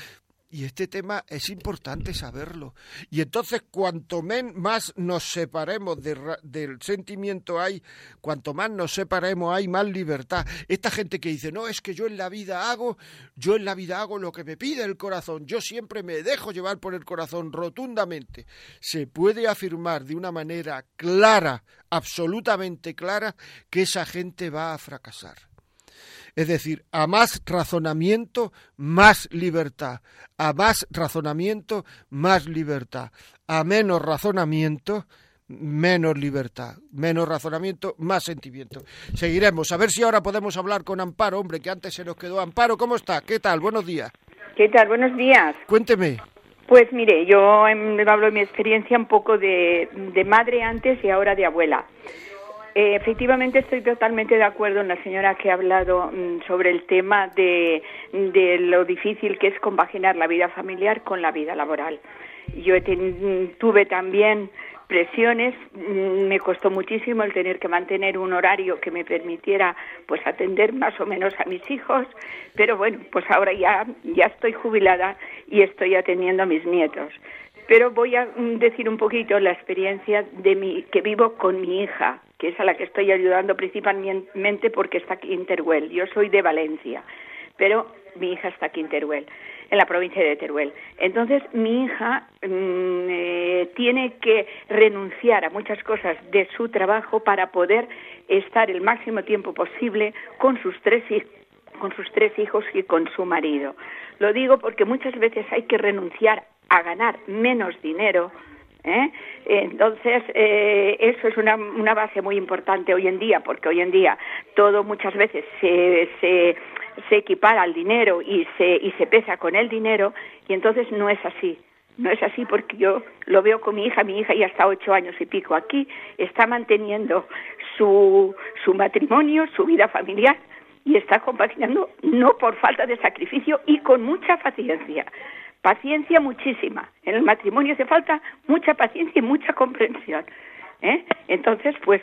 Speaker 2: y este tema es importante saberlo. Y entonces, cuanto más nos separemos del sentimiento hay, cuanto más nos separemos hay más libertad. Esta gente que dice, no, es que yo en la vida hago, yo en la vida hago lo que me pide el corazón, yo siempre me dejo llevar por el corazón rotundamente. Se puede afirmar de una manera clara, absolutamente clara, que esa gente va a fracasar. Es decir, a más razonamiento, más libertad. A más razonamiento, más libertad. A menos razonamiento, menos libertad, menos razonamiento, más sentimiento. Seguiremos. A ver si ahora podemos hablar con Amparo, hombre, que antes se nos quedó. Amparo, ¿cómo está? ¿Qué tal? Buenos días.
Speaker 12: ¿Qué tal? Buenos días.
Speaker 2: Cuénteme.
Speaker 12: Pues mire, yo hablo de mi experiencia un poco de, de madre antes y ahora de abuela. Eh, efectivamente, estoy totalmente de acuerdo en la señora que ha hablado mm, sobre el tema de, de, lo difícil que es compaginar la vida familiar con la vida laboral. Yo tuve también presiones, mm, me costó muchísimo el tener que mantener un horario que me permitiera pues atender más o menos a mis hijos, pero bueno, pues ahora ya ya estoy jubilada y estoy atendiendo a mis nietos. Pero voy a mm, decir un poquito la experiencia de mi que vivo con mi hija que es a la que estoy ayudando principalmente porque está aquí en Teruel. Yo soy de Valencia, pero mi hija está aquí en Teruel, en la provincia de Teruel. Entonces, mi hija mm, eh, tiene que renunciar a muchas cosas de su trabajo para poder estar el máximo tiempo posible con sus tres con sus tres hijos y con su marido. Lo digo porque muchas veces hay que renunciar a ganar menos dinero ¿eh? Entonces, eh, eso es una, una base muy importante hoy en día, porque hoy en día todo muchas veces se, se, equipara al dinero y se, y se pesa con el dinero, y entonces no es así. No es así porque yo lo veo con mi hija, mi hija ya está ocho años y pico aquí, está manteniendo su, su matrimonio, su vida familiar y está compaginando no por falta de sacrificio y con mucha paciencia paciencia muchísima. En el matrimonio hace falta mucha paciencia y mucha comprensión. ¿eh? Entonces, pues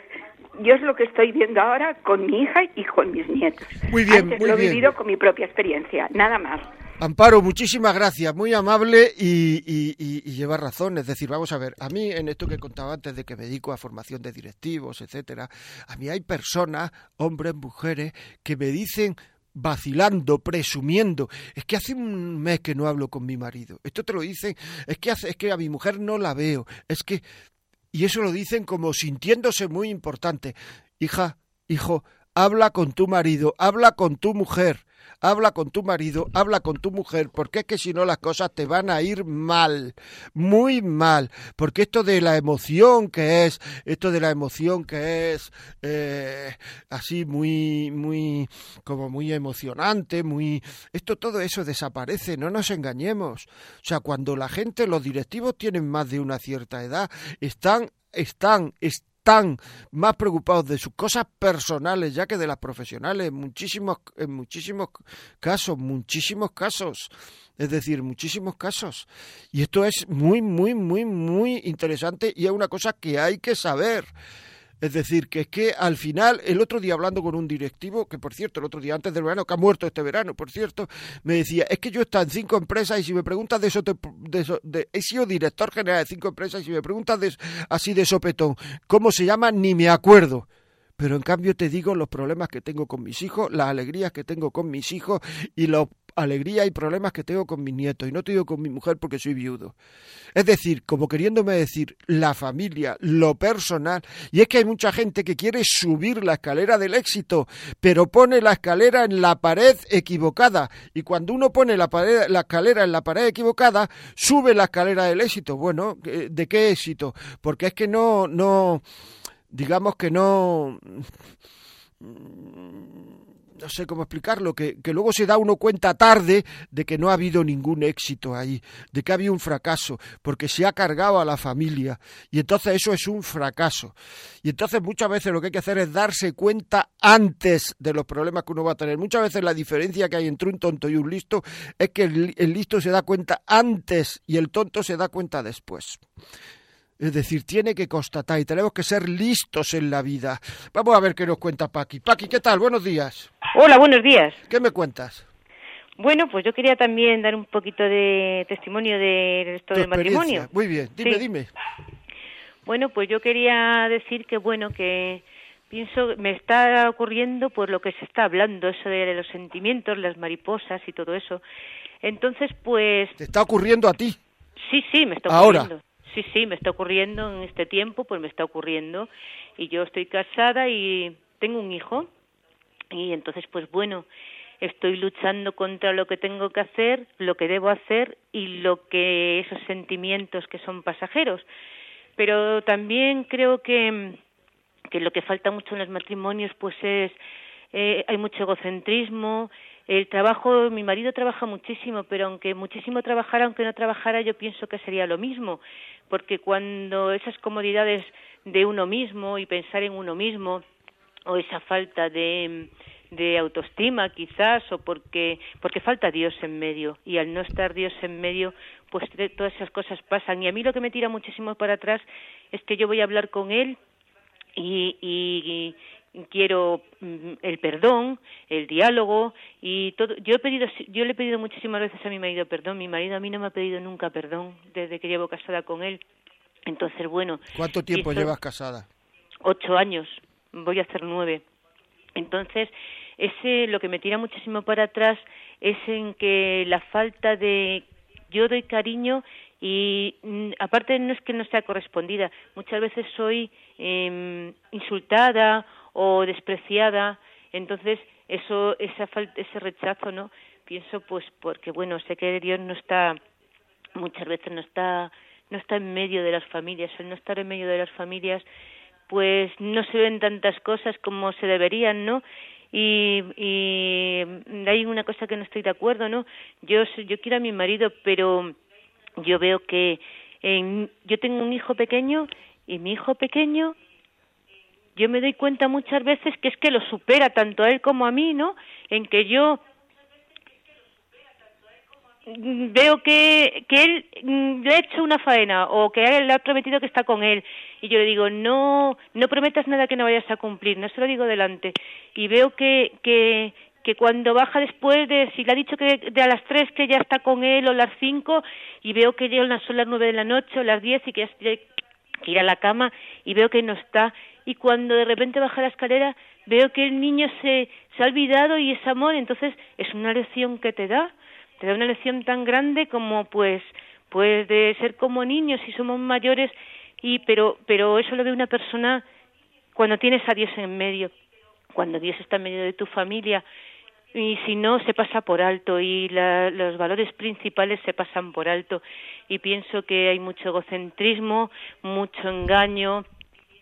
Speaker 12: yo es lo que estoy viendo ahora con mi hija y con mis nietos.
Speaker 2: Muy bien,
Speaker 12: Antes
Speaker 2: muy
Speaker 12: lo he
Speaker 2: bien.
Speaker 12: vivido con mi propia experiencia, nada más.
Speaker 2: Amparo, muchísimas gracias, muy amable y, y, y, y, lleva razón. Es decir, vamos a ver, a mí en esto que contaba antes de que me dedico a formación de directivos, etcétera, a mí hay personas, hombres, mujeres, que me dicen vacilando, presumiendo, es que hace un mes que no hablo con mi marido. Esto te lo dicen, es que hace, es que a mi mujer no la veo, es que y eso lo dicen como sintiéndose muy importante. Hija, hijo, habla con tu marido, habla con tu mujer, habla con tu marido, habla con tu mujer, porque es que si no las cosas te van a ir mal, muy mal, porque esto de la emoción que es, esto de la emoción que es eh, así muy, muy, como muy emocionante, muy, esto todo eso desaparece, no nos engañemos. O sea, cuando la gente, los directivos tienen más de una cierta edad, están, están, están están más preocupados de sus cosas personales ya que de las profesionales muchísimos en muchísimos casos muchísimos casos es decir muchísimos casos. Y esto es muy muy muy muy interesante y es una cosa que hay que saber es decir, que es que al final, el otro día hablando con un directivo, que por cierto, el otro día antes del verano, que ha muerto este verano, por cierto, me decía, es que yo he en cinco empresas y si me preguntas de eso, te, de eso he sido director general de cinco empresas y si me preguntas así de sopetón, ¿cómo se llama? Ni me acuerdo pero en cambio te digo los problemas que tengo con mis hijos, las alegrías que tengo con mis hijos y las alegrías y problemas que tengo con mis nietos. Y no te digo con mi mujer porque soy viudo. Es decir, como queriéndome decir, la familia, lo personal. Y es que hay mucha gente que quiere subir la escalera del éxito, pero pone la escalera en la pared equivocada. Y cuando uno pone la, pared, la escalera en la pared equivocada, sube la escalera del éxito. Bueno, ¿de qué éxito? Porque es que no, no, digamos que no no sé cómo explicarlo, que, que, luego se da uno cuenta tarde de que no ha habido ningún éxito ahí, de que ha habido un fracaso, porque se ha cargado a la familia. Y entonces eso es un fracaso. Y entonces muchas veces lo que hay que hacer es darse cuenta antes de los problemas que uno va a tener. Muchas veces la diferencia que hay entre un tonto y un listo es que el, el listo se da cuenta antes y el tonto se da cuenta después. Es decir, tiene que constatar y tenemos que ser listos en la vida. Vamos a ver qué nos cuenta Paqui. Paqui, ¿qué tal? Buenos días.
Speaker 13: Hola, buenos días.
Speaker 2: ¿Qué me cuentas?
Speaker 13: Bueno, pues yo quería también dar un poquito de testimonio de esto del matrimonio.
Speaker 2: Muy bien, dime,
Speaker 13: sí.
Speaker 2: dime.
Speaker 13: Bueno, pues yo quería decir que bueno, que pienso, me está ocurriendo por lo que se está hablando, eso de los sentimientos, las mariposas y todo eso. Entonces, pues...
Speaker 2: ¿Te está ocurriendo a ti?
Speaker 13: Sí, sí, me está
Speaker 2: Ahora.
Speaker 13: Sí, sí, me está ocurriendo en este tiempo, pues me está ocurriendo. Y yo estoy casada y tengo un hijo. Y entonces, pues bueno, estoy luchando contra lo que tengo que hacer, lo que debo hacer y lo que esos sentimientos que son pasajeros. Pero también creo que, que lo que falta mucho en los matrimonios, pues es, eh, hay mucho egocentrismo, el trabajo, mi marido trabaja muchísimo, pero aunque muchísimo trabajara, aunque no trabajara, yo pienso que sería lo mismo, porque cuando esas comodidades de uno mismo y pensar en uno mismo, o esa falta de, de autoestima quizás, o porque, porque falta Dios en medio, y al no estar Dios en medio, pues todas esas cosas pasan. Y a mí lo que me tira muchísimo para atrás es que yo voy a hablar con él y, y, quiero el perdón, el diálogo y todo. Yo he pedido, yo le he pedido muchísimas veces a mi marido perdón. Mi marido a mí no me ha pedido nunca perdón desde que llevo casada con él. Entonces, bueno.
Speaker 2: ¿Cuánto tiempo
Speaker 13: esto,
Speaker 2: llevas casada?
Speaker 13: Ocho años. Voy a hacer nueve. Entonces, ese lo que me tira muchísimo para atrás es en que la falta de yo doy cariño y mm, aparte no es que no sea correspondida, muchas veces soy eh, insultada o despreciada, entonces eso esa falta, ese rechazo, ¿no? Pienso pues porque bueno, sé que Dios no está muchas veces no está no está en medio de las familias, el no estar en medio de las familias pues no se ven tantas cosas como se deberían, ¿no? Y, hay una cosa que no estoy de acuerdo, ¿no? Yo yo quiero a mi marido, pero yo veo que en, yo tengo un hijo pequeño y mi hijo pequeño yo me doy cuenta muchas veces que es que lo supera tanto a él como a mí, ¿no? En que yo veo que, que él mm, le ha hecho una faena o que él le ha prometido que está con él y yo le digo no no prometas nada que no vayas a cumplir no se lo digo delante y veo que que que cuando baja después de si le ha dicho que de a las tres que ya está con él o las cinco y veo que llegan son las nueve de la noche o las diez y que ya que ir a la cama y veo que no está y cuando de repente baja la escalera veo que el niño se, se ha olvidado y es amor entonces es una lección que te da. Te da una lección tan grande como pues pues de ser como niños si somos mayores y pero pero eso lo ve una persona cuando tienes a Dios en medio cuando Dios está en medio de tu familia. Y si no se pasa por alto y la, los valores principales se pasan por alto. Y pienso que hay mucho egocentrismo mucho engaño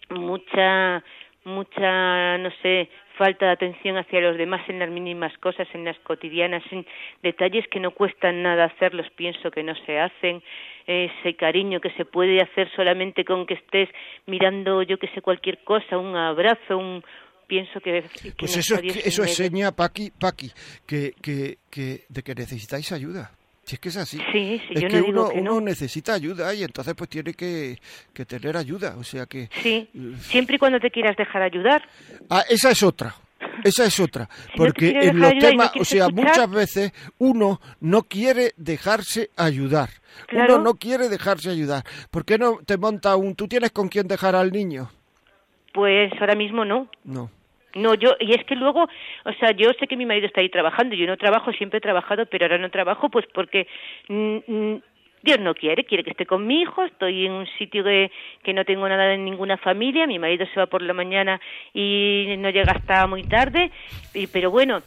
Speaker 13: mucha mucha no sé falta de atención hacia los demás en las mínimas cosas en las cotidianas en detalles que no cuestan nada hacerlos pienso que no se hacen. Ese cariño que se puede hacer solamente con que estés mirando yo que sé cualquier cosa un abrazo un pienso que,
Speaker 2: pues eso es que, eso es seña Paqui Paqui que, que, que de que necesitáis ayuda si es que es así.
Speaker 13: Sí, sí,
Speaker 2: es
Speaker 13: yo
Speaker 2: que,
Speaker 13: no digo
Speaker 2: uno,
Speaker 13: que no.
Speaker 2: uno necesita ayuda y entonces pues tiene que, que tener ayuda. O sea que...
Speaker 13: Sí, siempre y cuando te quieras dejar ayudar.
Speaker 2: Ah, esa es otra. Esa es otra,
Speaker 13: Si
Speaker 2: porque en los temas, o sea,
Speaker 13: escuchar-
Speaker 2: muchas veces uno no quiere dejarse ayudar.
Speaker 13: Claro.
Speaker 2: Uno no quiere dejarse ayudar. ¿Por qué no te monta un... ¿Tú tienes con quién dejar al niño?
Speaker 13: Pues ahora mismo no.
Speaker 2: No.
Speaker 13: No, yo, y es que luego, o sea, yo sé que mi marido está ahí trabajando, yo no trabajo, siempre he trabajado, pero ahora no trabajo pues porque mm, mm, Dios no quiere, quiere que esté con mi hijo, estoy en un sitio que, que no tengo nada de ninguna familia, mi marido se va por la mañana y no llega hasta muy tarde, y, pero bueno,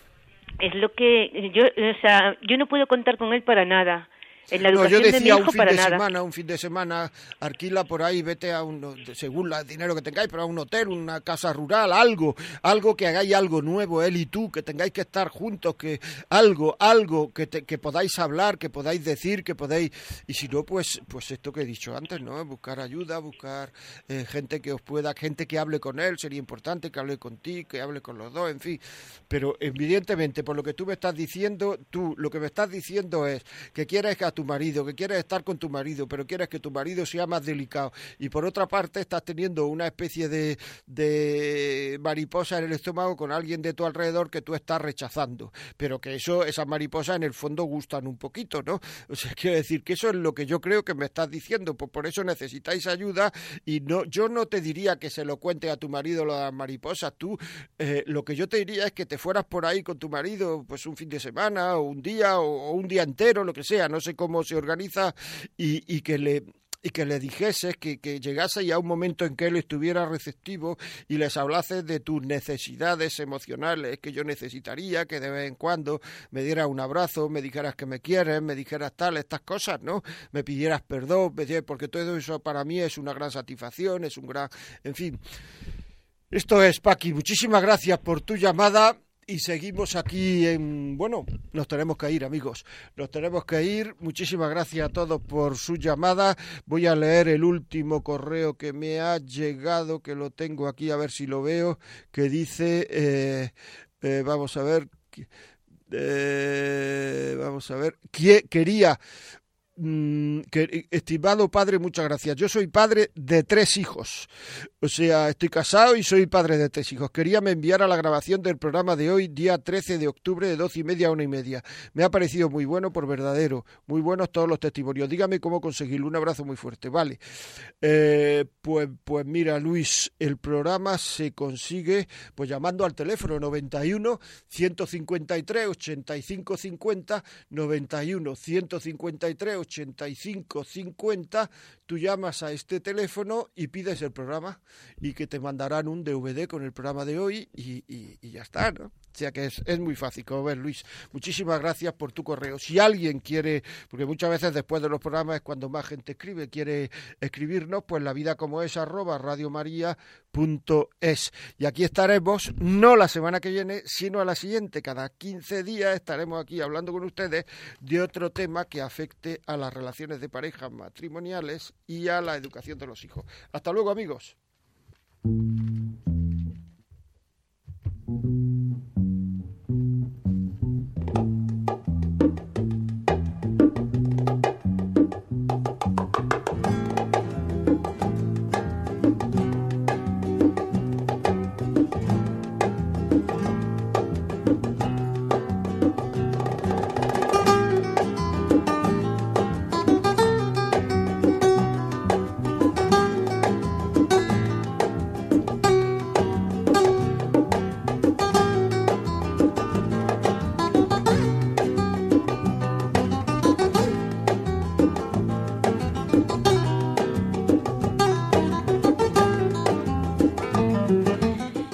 Speaker 13: es lo que yo, o sea, yo no puedo contar con él para nada. En la
Speaker 2: No,
Speaker 13: educación
Speaker 2: yo decía
Speaker 13: de mi
Speaker 2: un fin
Speaker 13: para
Speaker 2: de
Speaker 13: nada.
Speaker 2: semana, un fin de semana, alquila por ahí, vete a un, según el dinero que tengáis, pero a un hotel, una casa rural, algo, algo que hagáis algo nuevo, él y tú, que tengáis que estar juntos, que algo, algo que, te- que podáis hablar, que podáis decir, que podáis, y si no, pues, pues esto que he dicho antes, ¿no? Buscar ayuda, buscar eh, gente que os pueda, gente que hable con él, sería importante que hable contigo, que hable con los dos, en fin, pero evidentemente, por lo que tú me estás diciendo, tú lo que me estás diciendo es que quieres a tu marido, que quieres estar con tu marido, pero quieres que tu marido sea más delicado. Y por otra parte, estás teniendo una especie de, de mariposa en el estómago con alguien de tu alrededor que tú estás rechazando. Pero que eso, esas mariposas en el fondo gustan un poquito, ¿no? O sea, quiero decir que eso es lo que yo creo que me estás diciendo. Pues por eso necesitáis ayuda y no, yo no te diría que se lo cuente a tu marido lo de las mariposas. Tú, eh, lo que yo te diría es que te fueras por ahí con tu marido, pues un fin de semana o un día o, o un día entero, lo que sea, no sé cómo se organiza y, que le y que le dijeses que, que llegase ya un momento en que él estuviera receptivo y les hablases de tus necesidades emocionales que yo necesitaría, que de vez en cuando me dieras un abrazo, me dijeras que me quieres, me dijeras tal, estas cosas, ¿no? Me pidieras perdón, porque todo eso para mí es una gran satisfacción, es un gran... En fin, esto es Paqui, muchísimas gracias por tu llamada y seguimos aquí en... Bueno, nos tenemos que ir, amigos. Nos tenemos que ir. Muchísimas gracias a todos por su llamada. Voy a leer el último correo que me ha llegado, que lo tengo aquí, a ver si lo veo, que dice... eh, eh, vamos a ver... eh, vamos a ver... que- quería... mm, que- estimado padre, muchas gracias. Yo soy padre de tres hijos. O sea, estoy casado y soy padre de tres hijos. Quería me enviar a la grabación del programa de hoy, día 13 de octubre, de doce y media a una y media. Me ha parecido muy bueno por verdadero. Muy buenos todos los testimonios. Dígame cómo conseguirlo. Un abrazo muy fuerte. Vale. Eh, pues, pues mira, Luis, el programa se consigue pues llamando al teléfono 91 153 85 50 91 153 85 50 tú llamas a este teléfono y pides el programa y que te mandarán un DVD con el programa de hoy y, ya está, ¿no? O sea que es, es muy fácil, como ves, Luis. Muchísimas gracias por tu correo. Si alguien quiere, porque muchas veces después de los programas es cuando más gente escribe, quiere escribirnos, pues la vida como es arroba radiomaria.es. Y aquí estaremos, no la semana que viene, sino a la siguiente. Cada 15 días estaremos aquí hablando con ustedes de otro tema que afecte a las relaciones de pareja matrimoniales y a la educación de los hijos. Hasta luego, amigos.